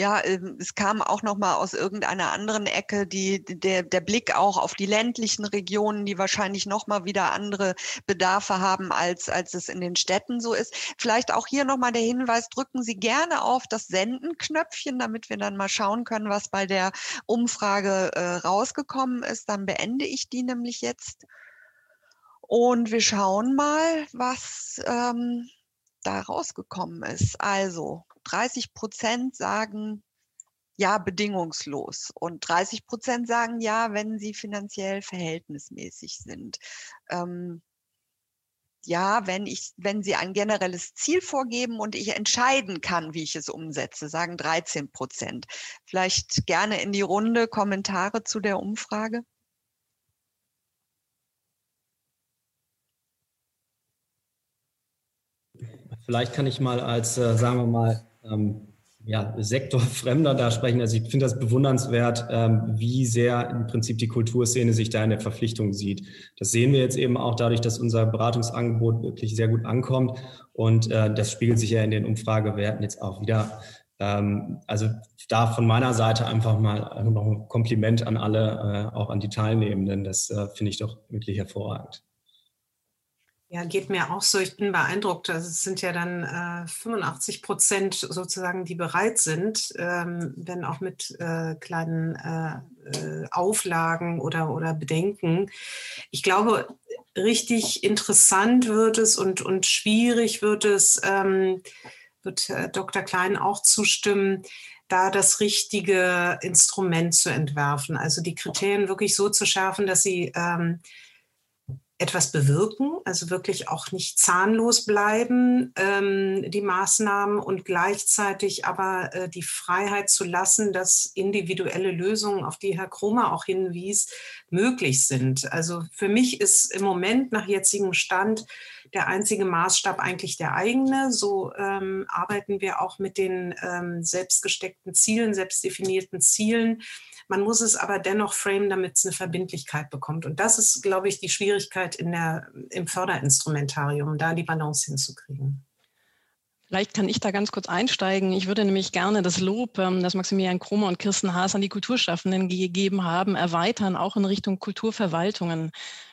Ja, ähm, es kam auch noch mal aus irgendeiner anderen Ecke die, der, der Blick auch auf die ländlichen Regionen, die wahrscheinlich noch mal wieder andere Bedarfe haben, als, als es in den Städten so ist. Vielleicht auch hier noch mal der Hinweis, drücken Sie gerne auf das Senden-Knöpfchen, damit wir dann mal schauen können, was bei der Umfrage äh, rausgekommen ist. Dann beende ich die nämlich jetzt. Und wir schauen mal, was ähm, da rausgekommen ist. Also 30 Prozent sagen ja bedingungslos und 30 Prozent sagen ja, wenn sie finanziell verhältnismäßig sind. Ähm, ja, wenn ich, wenn Sie ein generelles Ziel vorgeben und ich entscheiden kann, wie ich es umsetze, sagen 13 Prozent. Vielleicht gerne in die Runde Kommentare zu der Umfrage. Vielleicht kann ich mal als, äh, sagen wir mal, ähm, ja, Sektorfremder da sprechen. Also ich finde das bewundernswert, ähm, wie sehr im Prinzip die Kulturszene sich da in der Verpflichtung sieht. Das sehen wir jetzt eben auch dadurch, dass unser Beratungsangebot wirklich sehr gut ankommt. Und äh, das spiegelt sich ja in den Umfragewerten jetzt auch wieder. Ähm, also da von meiner Seite einfach mal noch ein Kompliment an alle, äh, auch an die Teilnehmenden. Das äh, finde ich doch wirklich hervorragend. Ja, geht mir auch so. Ich bin beeindruckt. Also es sind ja dann äh, 85 Prozent sozusagen, die bereit sind, ähm, wenn auch mit äh, kleinen äh, äh, Auflagen oder, oder Bedenken. Ich glaube, richtig interessant wird es und, und schwierig wird es, ähm, wird äh, Dr. Klein auch zustimmen, da das richtige Instrument zu entwerfen. Also die Kriterien wirklich so zu schärfen, dass sie ähm, etwas bewirken, also wirklich auch nicht zahnlos bleiben, ähm, die Maßnahmen und gleichzeitig aber äh, die Freiheit zu lassen, dass individuelle Lösungen, auf die Herr Kromer auch hinwies, möglich sind. Also für mich ist im Moment nach jetzigem Stand der einzige Maßstab eigentlich der eigene. So ähm, arbeiten wir auch mit den ähm, selbstgesteckten Zielen, selbstdefinierten Zielen man muss es aber dennoch framen, damit es eine Verbindlichkeit bekommt. Und das ist, glaube ich, die Schwierigkeit in der, im Förderinstrumentarium, da die Balance hinzukriegen. Vielleicht kann ich da ganz kurz einsteigen. Ich würde nämlich gerne das Lob, ähm, das Maximilian Kromer und Kirsten Haas an die Kulturschaffenden gegeben haben, erweitern, auch in Richtung Kulturverwaltungen.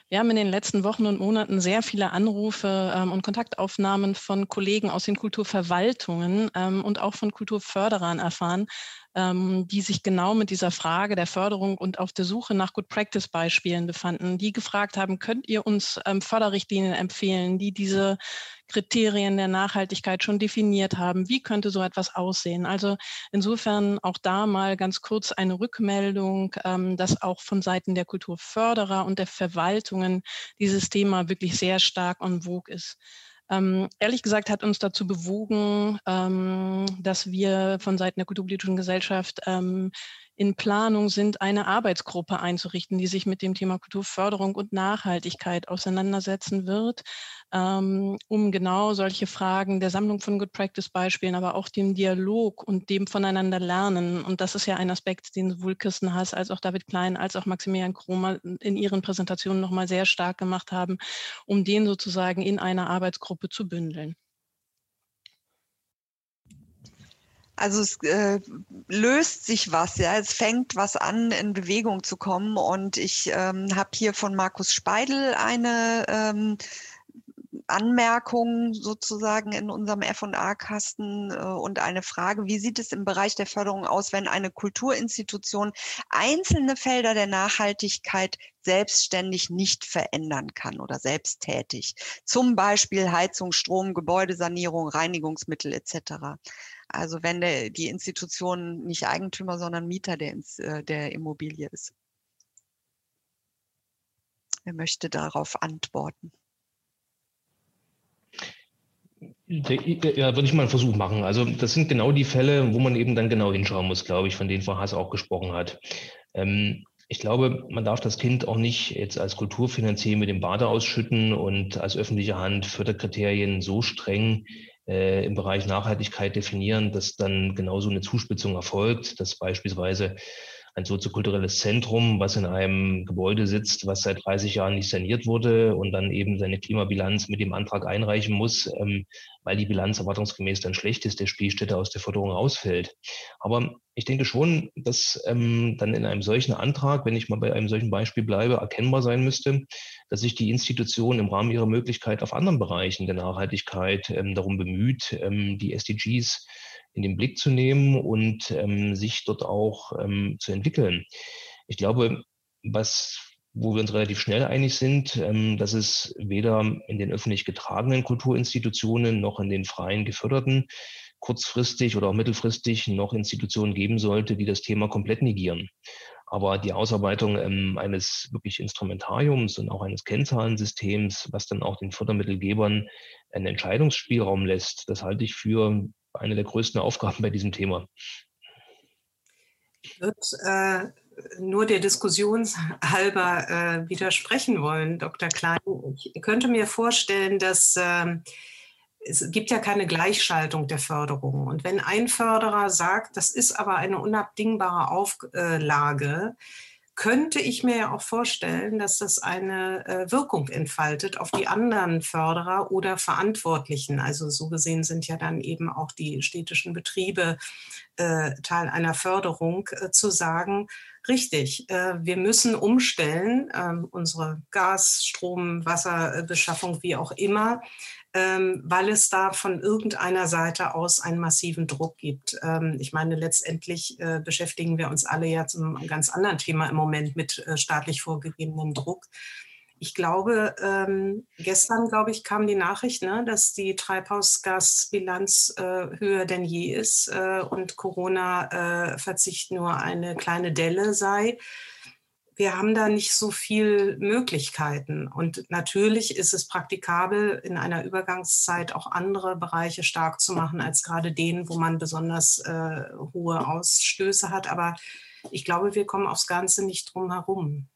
Wir haben in den letzten Wochen und Monaten sehr viele Anrufe ähm, und Kontaktaufnahmen von Kollegen aus den Kulturverwaltungen ähm, und auch von Kulturförderern erfahren, ähm, die sich genau mit dieser Frage der Förderung und auf der Suche nach Good Practice Beispielen befanden, die gefragt haben, könnt ihr uns ähm, Förderrichtlinien empfehlen, die diese Kriterien der Nachhaltigkeit schon definiert haben? Wie könnte so etwas aussehen? Also insofern auch da mal ganz kurz eine Rückmeldung, ähm, dass auch von Seiten der Kulturförderer und der Verwaltungen dieses Thema wirklich sehr stark en vogue ist. Ähm, ehrlich gesagt hat uns dazu bewogen, ähm, dass wir von Seiten der Kulturpolitischen Gesellschaft ähm, in Planung sind, eine Arbeitsgruppe einzurichten, die sich mit dem Thema Kulturförderung und Nachhaltigkeit auseinandersetzen wird, ähm, um genau solche Fragen der Sammlung von Good Practice Beispielen, aber auch dem Dialog und dem voneinander lernen. Und das ist ja ein Aspekt, den sowohl Kirsten Haas als auch David Klein als auch Maximilian Kromer in ihren Präsentationen nochmal sehr stark gemacht haben, um den sozusagen in einer Arbeitsgruppe zu bündeln. Also es äh, löst sich was, ja, es fängt was an, in Bewegung zu kommen. Und ich ähm, habe hier von Markus Speidel eine ähm, Anmerkung sozusagen in unserem FA-Kasten äh, und eine Frage, wie sieht es im Bereich der Förderung aus, wenn eine Kulturinstitution einzelne Felder der Nachhaltigkeit selbstständig nicht verändern kann oder selbsttätig. Zum Beispiel Heizung, Strom, Gebäudesanierung, Reinigungsmittel etc. Also wenn der, die Institution nicht Eigentümer, sondern Mieter der, äh, der Immobilie ist. Wer möchte darauf antworten? Ja, würde ich mal einen Versuch machen. Also das sind genau die Fälle, wo man eben dann genau hinschauen muss, glaube ich, von denen Frau Haas auch gesprochen hat. Ähm, ich glaube, man darf das Kind auch nicht jetzt als Kulturfinanzier mit dem Bade ausschütten und als öffentliche Hand Förderkriterien so streng äh, im Bereich Nachhaltigkeit definieren, dass dann genauso eine Zuspitzung erfolgt, dass beispielsweise ein soziokulturelles Zentrum, was in einem Gebäude sitzt, was seit 30 Jahren nicht saniert wurde und dann eben seine Klimabilanz mit dem Antrag einreichen muss, ähm, weil die Bilanz erwartungsgemäß dann schlecht ist, der Spielstätte aus der Förderung rausfällt. Aber ich denke schon, dass ähm, dann in einem solchen Antrag, wenn ich mal bei einem solchen Beispiel bleibe, erkennbar sein müsste, dass sich die Institution im Rahmen ihrer Möglichkeit auf anderen Bereichen der Nachhaltigkeit ähm, darum bemüht, die SDGs in den Blick zu nehmen und ähm, sich dort auch ähm, zu entwickeln. Ich glaube, was wo wir uns relativ schnell einig sind, ähm, dass es weder in den öffentlich getragenen Kulturinstitutionen noch in den freien geförderten kurzfristig oder auch mittelfristig noch Institutionen geben sollte, die das Thema komplett negieren. Aber die Ausarbeitung ähm, eines wirklich Instrumentariums und auch eines Kennzahlensystems, was dann auch den Fördermittelgebern einen Entscheidungsspielraum lässt, das halte ich für eine der größten Aufgaben bei diesem Thema. Ich würde äh, nur der Diskussion halber äh, widersprechen wollen, Dr. Klein. Ich könnte mir vorstellen, dass äh, es gibt ja keine Gleichschaltung der Förderung. Und wenn ein Förderer sagt, das ist aber eine unabdingbare Auflage, könnte ich mir ja auch vorstellen, dass das eine äh, Wirkung entfaltet auf die anderen Förderer oder Verantwortlichen. Also so gesehen sind ja dann eben auch die städtischen Betriebe äh, Teil einer Förderung, äh, zu sagen, richtig, äh, wir müssen umstellen, ähm, unsere Gas-, Strom-, Wasserbeschaffung, wie auch immer, ähm, weil es da von irgendeiner Seite aus einen massiven Druck gibt. Ähm, ich meine, letztendlich äh, beschäftigen wir uns alle ja zum ganz anderen Thema im Moment mit äh, staatlich vorgegebenem Druck. Ich glaube, ähm, gestern, glaube ich, kam die Nachricht, ne, dass die Treibhausgasbilanz äh, höher denn je ist äh, und Corona-Verzicht äh, nur eine kleine Delle sei wir haben da nicht so viel Möglichkeiten. Und natürlich ist es praktikabel, in einer Übergangszeit auch andere Bereiche stark zu machen, als gerade den, wo man besonders äh, hohe Ausstöße hat. Aber ich glaube, wir kommen aufs Ganze nicht drum herum.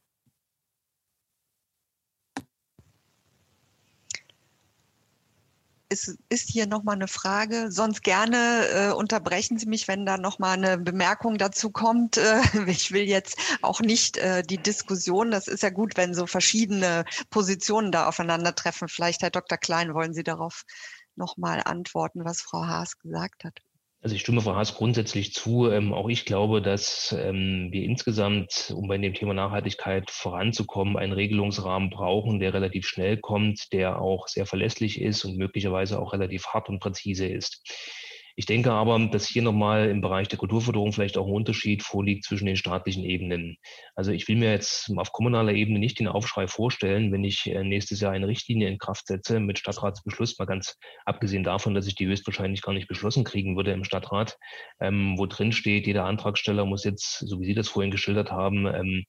Ist, ist hier nochmal eine Frage. Sonst gerne äh, unterbrechen Sie mich, wenn da nochmal eine Bemerkung dazu kommt. Äh, ich will jetzt auch nicht äh, die Diskussion, das ist ja gut, wenn so verschiedene Positionen da aufeinandertreffen. Vielleicht, Herr Dr. Klein, wollen Sie darauf nochmal antworten, was Frau Haas gesagt hat. Also ich stimme Frau Haas grundsätzlich zu. Ähm, auch ich glaube, dass ähm, wir insgesamt, um bei dem Thema Nachhaltigkeit voranzukommen, einen Regelungsrahmen brauchen, der relativ schnell kommt, der auch sehr verlässlich ist und möglicherweise auch relativ hart und präzise ist. Ich denke aber, dass hier nochmal im Bereich der Kulturförderung vielleicht auch ein Unterschied vorliegt zwischen den staatlichen Ebenen. Also ich will mir jetzt auf kommunaler Ebene nicht den Aufschrei vorstellen, wenn ich äh, nächstes Jahr eine Richtlinie in Kraft setze mit Stadtratsbeschluss, mal ganz abgesehen davon, dass ich die höchstwahrscheinlich gar nicht beschlossen kriegen würde im Stadtrat, ähm, wo drin steht, jeder Antragsteller muss jetzt, so wie Sie das vorhin geschildert haben, ähm,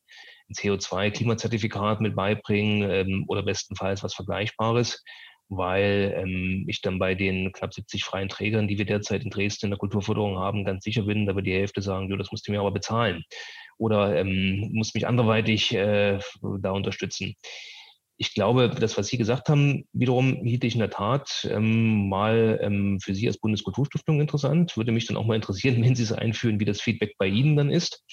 ein CO2-Klimazertifikat mit beibringen ähm, oder bestenfalls was Vergleichbares weil ähm, ich dann bei den knapp 70 freien Trägern, die wir derzeit in Dresden in der Kulturförderung haben, ganz sicher bin, da wird die Hälfte sagen, jo, das musst du mir aber bezahlen oder ähm, muss mich anderweitig äh, da unterstützen. Ich glaube, das, was Sie gesagt haben, wiederum hielt ich in der Tat ähm, mal ähm, für Sie als Bundeskulturstiftung interessant. Würde mich dann auch mal interessieren, wenn Sie es einführen, wie das Feedback bei Ihnen dann ist.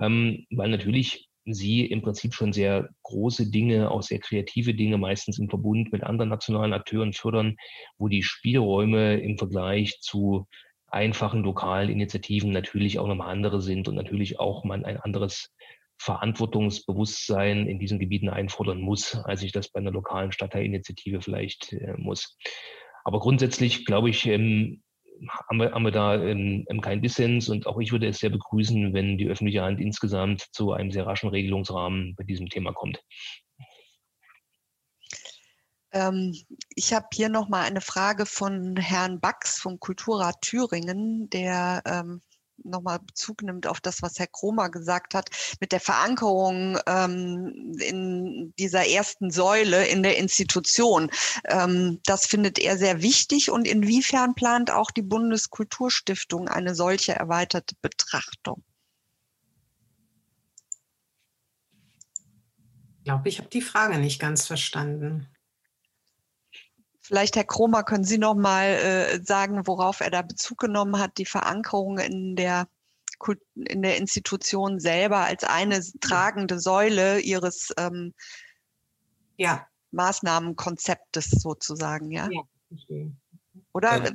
Ähm, weil natürlich sie im Prinzip schon sehr große Dinge, auch sehr kreative Dinge, meistens im Verbund mit anderen nationalen Akteuren fördern, wo die Spielräume im Vergleich zu einfachen lokalen Initiativen natürlich auch nochmal andere sind und natürlich auch man ein anderes Verantwortungsbewusstsein in diesen Gebieten einfordern muss, als ich das bei einer lokalen Stadtteilinitiative vielleicht äh, muss. Aber grundsätzlich glaube ich, ähm, haben wir, haben wir da ähm, ähm, keinen Dissens und auch ich würde es sehr begrüßen, wenn die öffentliche Hand insgesamt zu einem sehr raschen Regelungsrahmen bei diesem Thema kommt. Ähm, ich habe hier noch mal eine Frage von Herrn Bax vom Kulturrat Thüringen, der ähm, nochmal Bezug nimmt auf das, was Herr Kromer gesagt hat, mit der Verankerung ähm, in dieser ersten Säule in der Institution. Ähm, das findet er sehr wichtig. Und inwiefern plant auch die Bundeskulturstiftung eine solche erweiterte Betrachtung? Ich glaube, ich habe die Frage nicht ganz verstanden. Vielleicht, Herr Kromer, können Sie noch mal äh, sagen, worauf er da Bezug genommen hat, die Verankerung in der, in der Institution selber als eine tragende Säule Ihres ähm, ja. Maßnahmenkonzeptes sozusagen, ja? Ja, verstehe. Oder? Ja.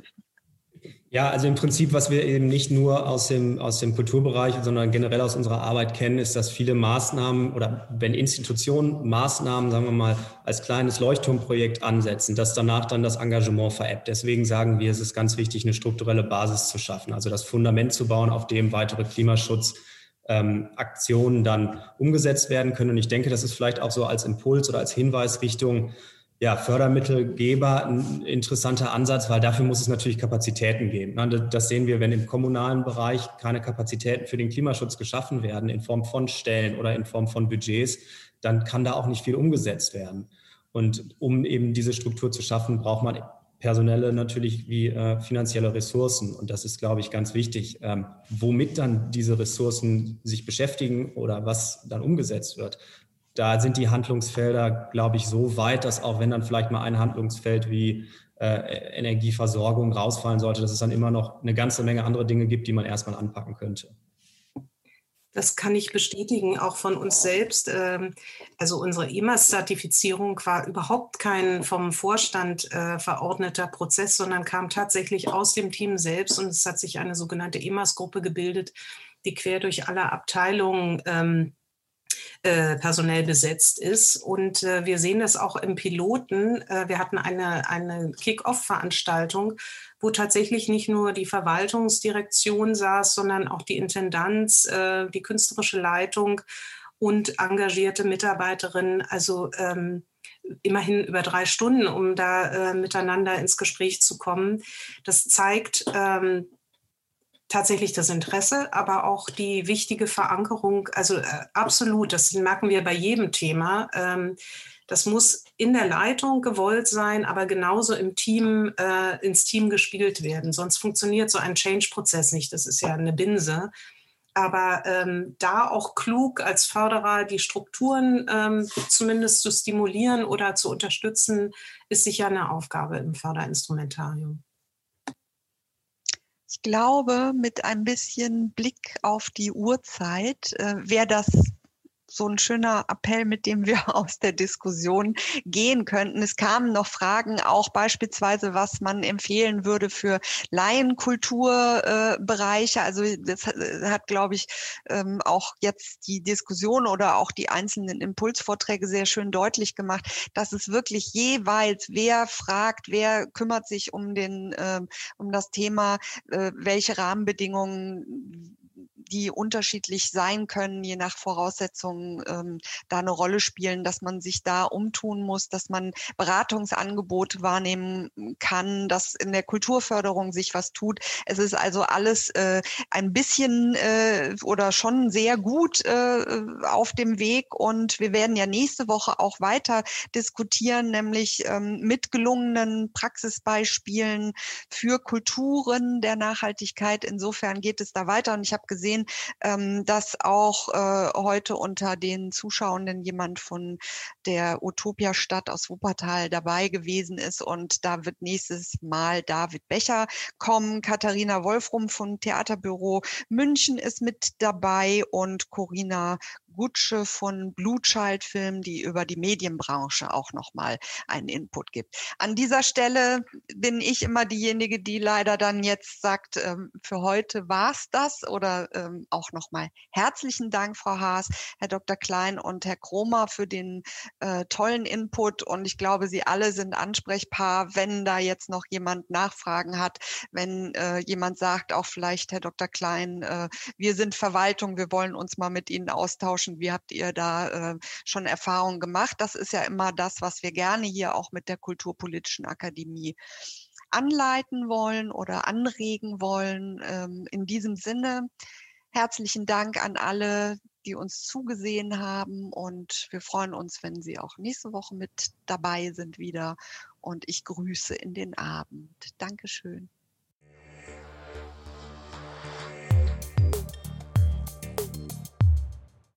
Ja, also im Prinzip, was wir eben nicht nur aus dem, aus dem Kulturbereich, sondern generell aus unserer Arbeit kennen, ist, dass viele Maßnahmen oder wenn Institutionen Maßnahmen, sagen wir mal, als kleines Leuchtturmprojekt ansetzen, dass danach dann das Engagement veräppt. Deswegen sagen wir, es ist ganz wichtig, eine strukturelle Basis zu schaffen, also das Fundament zu bauen, auf dem weitere Klimaschutzaktionen ähm, dann umgesetzt werden können. Und ich denke, das ist vielleicht auch so als Impuls oder als Hinweis Richtung ja, Fördermittelgeber ein interessanter Ansatz, weil dafür muss es natürlich Kapazitäten geben. Das sehen wir, wenn im kommunalen Bereich keine Kapazitäten für den Klimaschutz geschaffen werden, in Form von Stellen oder in Form von Budgets, dann kann da auch nicht viel umgesetzt werden. Und um eben diese Struktur zu schaffen, braucht man personelle natürlich wie äh, finanzielle Ressourcen. Und das ist, glaube ich, ganz wichtig. Ähm, womit dann diese Ressourcen sich beschäftigen oder was dann umgesetzt wird, da sind die Handlungsfelder, glaube ich, so weit, dass auch wenn dann vielleicht mal ein Handlungsfeld wie äh, Energieversorgung rausfallen sollte, dass es dann immer noch eine ganze Menge andere Dinge gibt, die man erstmal anpacken könnte. Das kann ich bestätigen, auch von uns selbst. Ähm, also unsere EMAS-Zertifizierung war überhaupt kein vom Vorstand äh, verordneter Prozess, sondern kam tatsächlich aus dem Team selbst und es hat sich eine sogenannte EMAS-Gruppe gebildet, die quer durch alle Abteilungen ähm, äh, personell besetzt ist. Und äh, wir sehen das auch im Piloten. Äh, wir hatten eine, eine Kick-Off-Veranstaltung, wo tatsächlich nicht nur die Verwaltungsdirektion saß, sondern auch die Intendanz, äh, die künstlerische Leitung und engagierte Mitarbeiterinnen. Also ähm, immerhin über drei Stunden, um da äh, miteinander ins Gespräch zu kommen. Das zeigt, ähm, tatsächlich das Interesse, aber auch die wichtige Verankerung, also äh, absolut, das merken wir bei jedem Thema. Ähm, das muss in der Leitung gewollt sein, aber genauso im Team, äh, ins Team gespielt werden. Sonst funktioniert so ein Change-Prozess nicht. Das ist ja eine Binse. Aber ähm, da auch klug als Förderer die Strukturen ähm, zumindest zu stimulieren oder zu unterstützen, ist sicher eine Aufgabe im Förderinstrumentarium. Ich glaube, mit ein bisschen Blick auf die Uhrzeit äh, wäre das so ein schöner Appell, mit dem wir aus der Diskussion gehen könnten. Es kamen noch Fragen, auch beispielsweise, was man empfehlen würde für Laienkulturbereiche. Äh, also das hat, glaube ich, ähm, auch jetzt die Diskussion oder auch die einzelnen Impulsvorträge sehr schön deutlich gemacht, dass es wirklich jeweils, wer fragt, wer kümmert sich um den, äh, um das Thema, äh, welche Rahmenbedingungen die unterschiedlich sein können, je nach Voraussetzungen ähm, da eine Rolle spielen, dass man sich da umtun muss, dass man Beratungsangebote wahrnehmen kann, dass in der Kulturförderung sich was tut. Es ist also alles äh, ein bisschen äh, oder schon sehr gut äh, auf dem Weg und wir werden ja nächste Woche auch weiter diskutieren, nämlich ähm, mit gelungenen Praxisbeispielen für Kulturen der Nachhaltigkeit. Insofern geht es da weiter und ich habe gesehen, gesehen, ähm, dass auch äh, heute unter den Zuschauenden jemand von der Utopia-Stadt aus Wuppertal dabei gewesen ist. Und da wird nächstes Mal David Becher kommen. Katharina Wolfrum vom Theaterbüro München ist mit dabei und Corinna Gutsche von Blue die über die Medienbranche auch nochmal einen Input gibt. An dieser Stelle bin ich immer diejenige, die leider dann jetzt sagt, ähm, für heute war's das oder ähm, auch nochmal herzlichen Dank, Frau Haas, Herr Dr. Klein und Herr Kromer für den äh, tollen Input und ich glaube, Sie alle sind ansprechbar, wenn da jetzt noch jemand Nachfragen hat, wenn äh, jemand sagt, auch vielleicht Herr Dr. Klein, äh, wir sind Verwaltung, wir wollen uns mal mit Ihnen austauschen. Wie habt ihr da äh, schon Erfahrungen gemacht? Das ist ja immer das, was wir gerne hier auch mit der Kulturpolitischen Akademie anleiten wollen oder anregen wollen. Ähm, in diesem Sinne herzlichen Dank an alle, die uns zugesehen haben und wir freuen uns, wenn Sie auch nächste Woche mit dabei sind wieder und ich grüße in den Abend. Dankeschön.